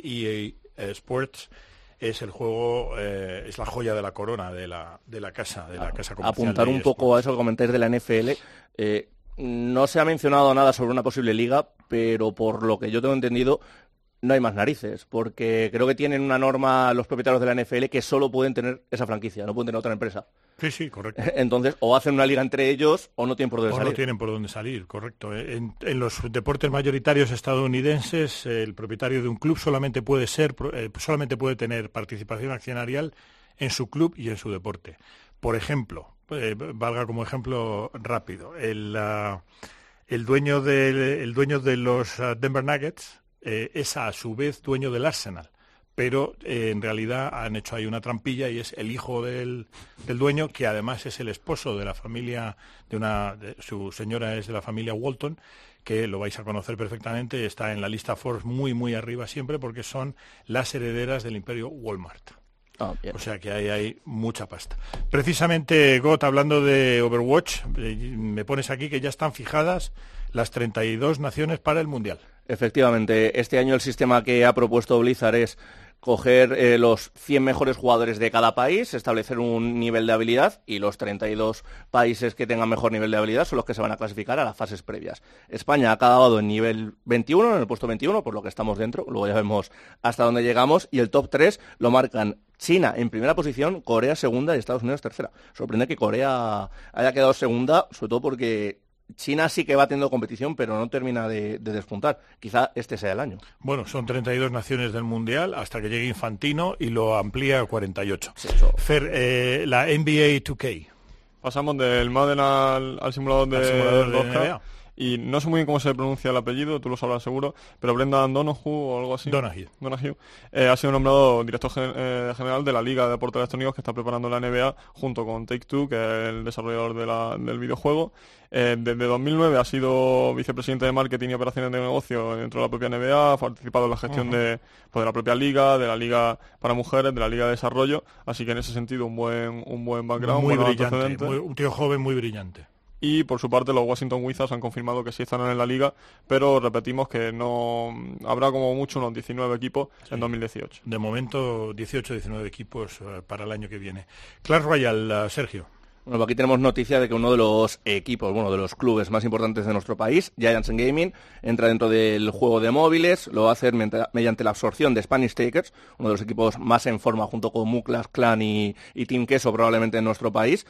EA Sports es el juego, eh, es la joya de la corona de la, de la casa, de la casa comercial. apuntar un poco a eso que comentáis de la NFL. eh, no se ha mencionado nada sobre una posible liga, pero por lo que yo tengo entendido, no hay más narices, porque creo que tienen una norma los propietarios de la NFL que solo pueden tener esa franquicia, no pueden tener otra empresa. Sí, sí, correcto. Entonces, o hacen una liga entre ellos o no tienen por dónde O salir. no tienen por dónde salir, correcto. En, en los deportes mayoritarios estadounidenses, el propietario de un club solamente puede ser, eh, solamente puede tener participación accionarial en su club y en su deporte. Por ejemplo, eh, valga como ejemplo rápido, el, ah, el dueño de, el dueño de los ah, Denver Nuggets eh, es a su vez dueño del Arsenal. Pero eh, en realidad han hecho ahí una trampilla y es el hijo del, del dueño, que además es el esposo de la familia, de una, de- su señora es de la familia Walton, que lo vais a conocer perfectamente, está en la lista Forbes muy, muy arriba siempre, porque son las herederas del imperio Walmart. Bien. O sea que ahí hay mucha pasta. Precisamente, Got, hablando de Overwatch, eh, me pones aquí que ya están fijadas las 32 naciones para el Mundial. Efectivamente, este año el sistema que ha propuesto Blizzard es coger eh, los 100 mejores jugadores de cada país, establecer un nivel de habilidad y los 32 países que tengan mejor nivel de habilidad son los que se van a clasificar a las fases previas. España ha acabado en nivel 21, en el puesto 21, por lo que estamos dentro, luego ya vemos hasta dónde llegamos y el top 3 lo marcan China en primera posición, Corea segunda y Estados Unidos tercera. Sorprende que Corea haya quedado segunda, sobre todo porque China sí que va teniendo competición, pero no termina de, de despuntar. Quizá este sea el año. Bueno, son 32 naciones del Mundial hasta que llegue Infantino y lo amplía a 48. Sí, eso. Fer, eh, la NBA 2K. Pasamos del Madden al, al simulador de, Al simulador de 2K. NBA. Y no sé muy bien cómo se pronuncia el apellido, tú lo sabrás seguro, pero Brendan Donoghue o algo así. Donahue. Donahue, eh, ha sido nombrado director gen- eh, general de la Liga de Deportes Electrónicos que está preparando la NBA junto con Take-Two, que es el desarrollador de la- del videojuego. Eh, desde 2009 ha sido vicepresidente de marketing y operaciones de negocio dentro de la propia NBA, ha participado en la gestión de, pues, de la propia liga, de la liga para mujeres, de la liga de desarrollo, así que en ese sentido un buen, un buen background, Muy brillante, muy- un tío joven muy brillante. Y por su parte los Washington Wizards han confirmado que sí estarán en la liga, pero repetimos que no habrá como mucho unos 19 equipos en 2018. De momento 18-19 equipos eh, para el año que viene. Clash Royale, eh, Sergio. Bueno, aquí tenemos noticia de que uno de los equipos, bueno, de los clubes más importantes de nuestro país, Giants Gaming, entra dentro del juego de móviles, lo va a hacer mediante la absorción de Spanish Takers, uno de los equipos más en forma junto con Muklas, Clan y, y Team Queso probablemente en nuestro país.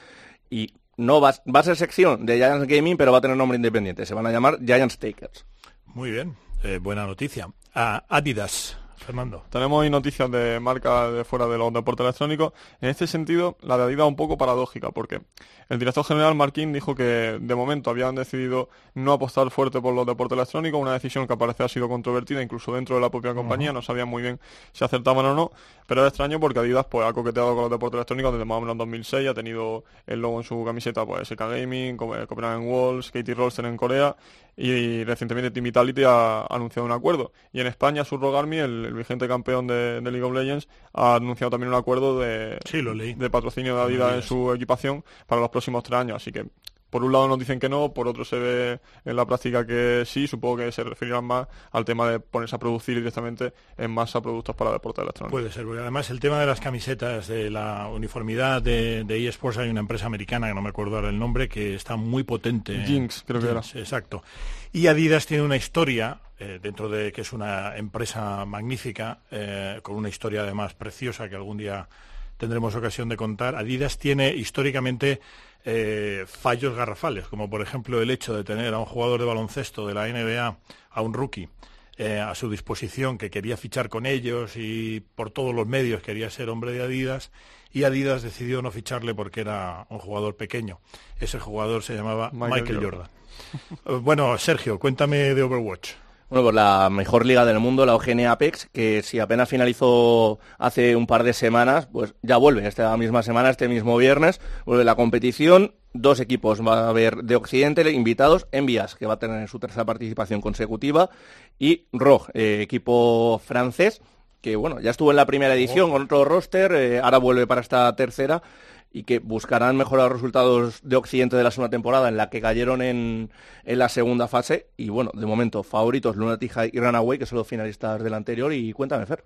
Y no va, a ser sección de Giants Gaming, pero va a tener nombre independiente. Se van a llamar Giants Takers. Muy bien, eh, buena noticia. Adidas, Fernando. Tenemos hoy noticias de marcas de fuera de los deportes electrónicos. En este sentido, la de Adidas un poco paradójica, porque el director general Marquín dijo que de momento habían decidido no apostar fuerte por los deportes electrónicos, una decisión que aparece ha sido controvertida incluso dentro de la propia compañía, no sabían muy bien si acertaban o no, pero es extraño porque Adidas pues ha coqueteado con los deportes electrónicos desde más o menos 2006, ha tenido el logo en su camiseta pues SK Gaming, eh, Copenhagen Walls, Katie Rolster en Corea y recientemente Team Vitality ha anunciado un acuerdo. Y en España, Surro Garmi, el, el vigente campeón de, de League of Legends, ha anunciado también un acuerdo de, Sí, de patrocinio de Adidas en su equipación para los próximos tres años. Así que, por un lado nos dicen que no, por otro se ve en la práctica que sí. Supongo que se referirán más al tema de ponerse a producir directamente en masa productos para deportes electrónicos. Puede ser, porque además el tema de las camisetas, de la uniformidad de, de eSports, hay una empresa americana, que no me acuerdo ahora el nombre, que está muy potente. Jinx, creo que era. Exacto. Y Adidas tiene una historia, eh, dentro de que es una empresa magnífica, eh, con una historia además preciosa que algún día tendremos ocasión de contar. Adidas tiene históricamente eh, fallos garrafales, como por ejemplo el hecho de tener a un jugador de baloncesto de la NBA, a un rookie, eh, a su disposición que quería fichar con ellos y por todos los medios quería ser hombre de Adidas y Adidas decidió no ficharle porque era un jugador pequeño. Ese jugador se llamaba Michael Michael, Jordan. Jordan. Bueno, Sergio, cuéntame de Overwatch. Bueno, pues la mejor liga del mundo, la OGN Apex, que si apenas finalizó hace un par de semanas, pues ya vuelve. Esta misma semana, este mismo viernes, vuelve la competición. Dos equipos va a haber de Occidente invitados, Envias, que va a tener su tercera participación consecutiva, y ROG, eh, equipo francés, que bueno, ya estuvo en la primera edición con otro roster, eh, ahora vuelve para esta tercera y que buscarán mejorar los resultados de Occidente de la segunda temporada en la que cayeron en, en la segunda fase y bueno, de momento favoritos Lunatic y Runaway que son los finalistas del anterior y cuéntame Fer.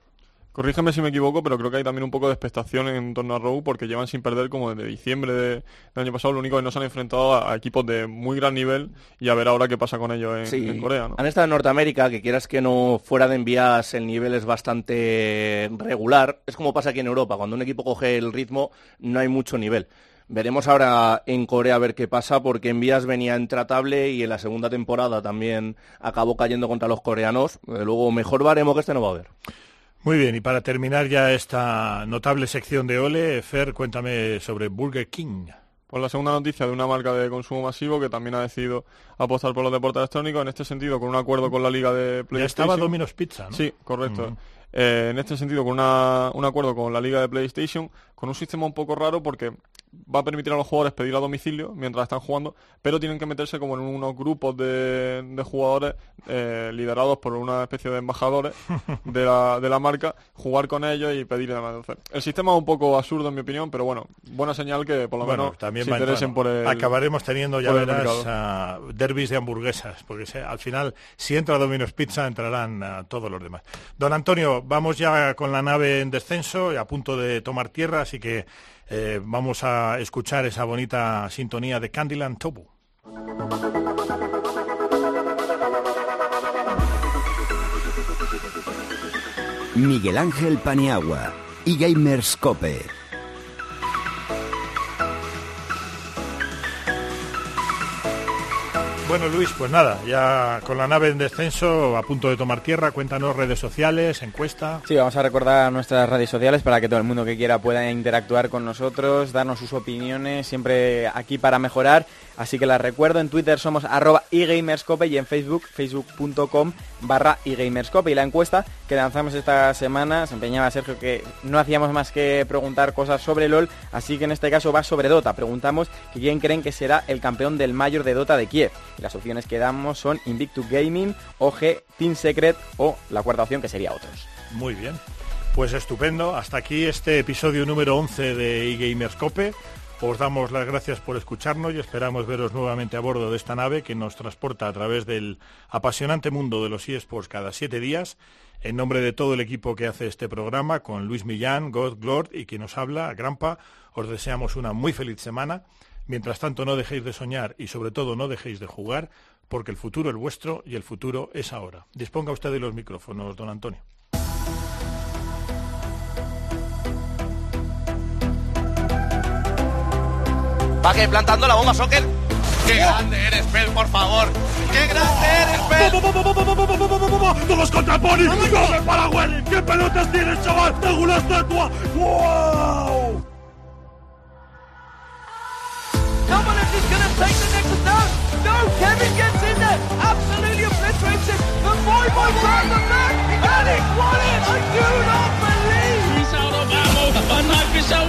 Corrígeme si me equivoco, pero creo que hay también un poco de expectación en torno a Rogue porque llevan sin perder como desde diciembre de- del año pasado. Lo único que no se han enfrentado a, a equipos de muy gran nivel y a ver ahora qué pasa con ellos en, Sí, en Corea. ¿no? han estado en Norteamérica, que quieras que no fuera de envías el nivel es bastante regular. Es como pasa aquí en Europa, cuando un equipo coge el ritmo no hay mucho nivel. Veremos ahora en Corea a ver qué pasa, porque Envías venía intratable y en la segunda temporada también acabó cayendo contra los coreanos. Desde luego, mejor baremo que este no va a haber. Muy bien, y para terminar ya esta notable sección de Ole, Fer, cuéntame sobre Burger King. Pues la segunda noticia de una marca de consumo masivo que también ha decidido apostar por los deportes electrónicos, en este sentido con un acuerdo con la liga de Ya PlayStation. estaba Domino's Pizza, ¿no? Sí, correcto. Eh, en este sentido, con una- un acuerdo con la liga de PlayStation, con un sistema un poco raro porque va a permitir a los jugadores pedir a domicilio mientras están jugando, pero tienen que meterse como en unos grupos de, de jugadores eh, liderados por una especie de embajadores de la, de la marca, jugar con ellos y pedir y demás. El sistema es un poco absurdo en mi opinión, pero bueno, buena señal que por lo Bueno, menos también se interesen por el... acabaremos teniendo ya verás ah, derbis de hamburguesas porque se- al final si entra Domino's Pizza entrarán todos los demás. Don Antonio vamos ya con la nave en descenso y a punto de tomar tierra así que eh, vamos a escuchar esa bonita sintonía de Candyland Tobu Miguel Ángel Paniagua y Gamers Cope. Bueno, Luis, pues nada, ya con la nave en descenso, a punto de tomar tierra, cuéntanos redes sociales, encuesta. Sí, vamos a recordar nuestras redes sociales para que todo el mundo que quiera pueda interactuar con nosotros, darnos sus opiniones, siempre aquí para mejorar. Así que las recuerdo, en Twitter somos arroba eGamerscope y en Facebook, facebook.com barra eGamerscope. Y la encuesta que lanzamos esta semana, se empeñaba Sergio que no hacíamos más que preguntar cosas sobre LOL, así que en este caso va sobre Dota. Preguntamos quién creen que será el campeón del mayor de Dota de Kiev. Y las opciones que damos son Invictus Gaming, OG, Team Secret o la cuarta opción que sería otros. Muy bien. Pues estupendo. Hasta aquí este episodio número 11 de eGamerscope. Os damos las gracias por escucharnos y esperamos veros nuevamente a bordo de esta nave que nos transporta a través del apasionante mundo de los eSports cada siete días. En nombre de todo el equipo que hace este programa, con Luis Millán, God Glord y quien nos habla, Grampa, os deseamos una muy feliz semana. Mientras tanto, no dejéis de soñar y sobre todo no dejéis de jugar, porque el futuro es vuestro y el futuro es ahora. Disponga usted de los micrófonos, don Antonio. Va que plantando la bomba, Soccer. ¡Qué grande eres, Pel, por favor! ¡Qué grande eres, Pel! ¡Todos contra Pony! ¡No me para Welly! ¿Qué pelotas tienes, chaval? ¡Tengo una estatua! ¡Wow! Someone is going to take the next down. No, Kevin gets in there. Absolutely obliterated. The boy boy round the back. And it won it. I do not believe. He's out of ammo. A knife is out.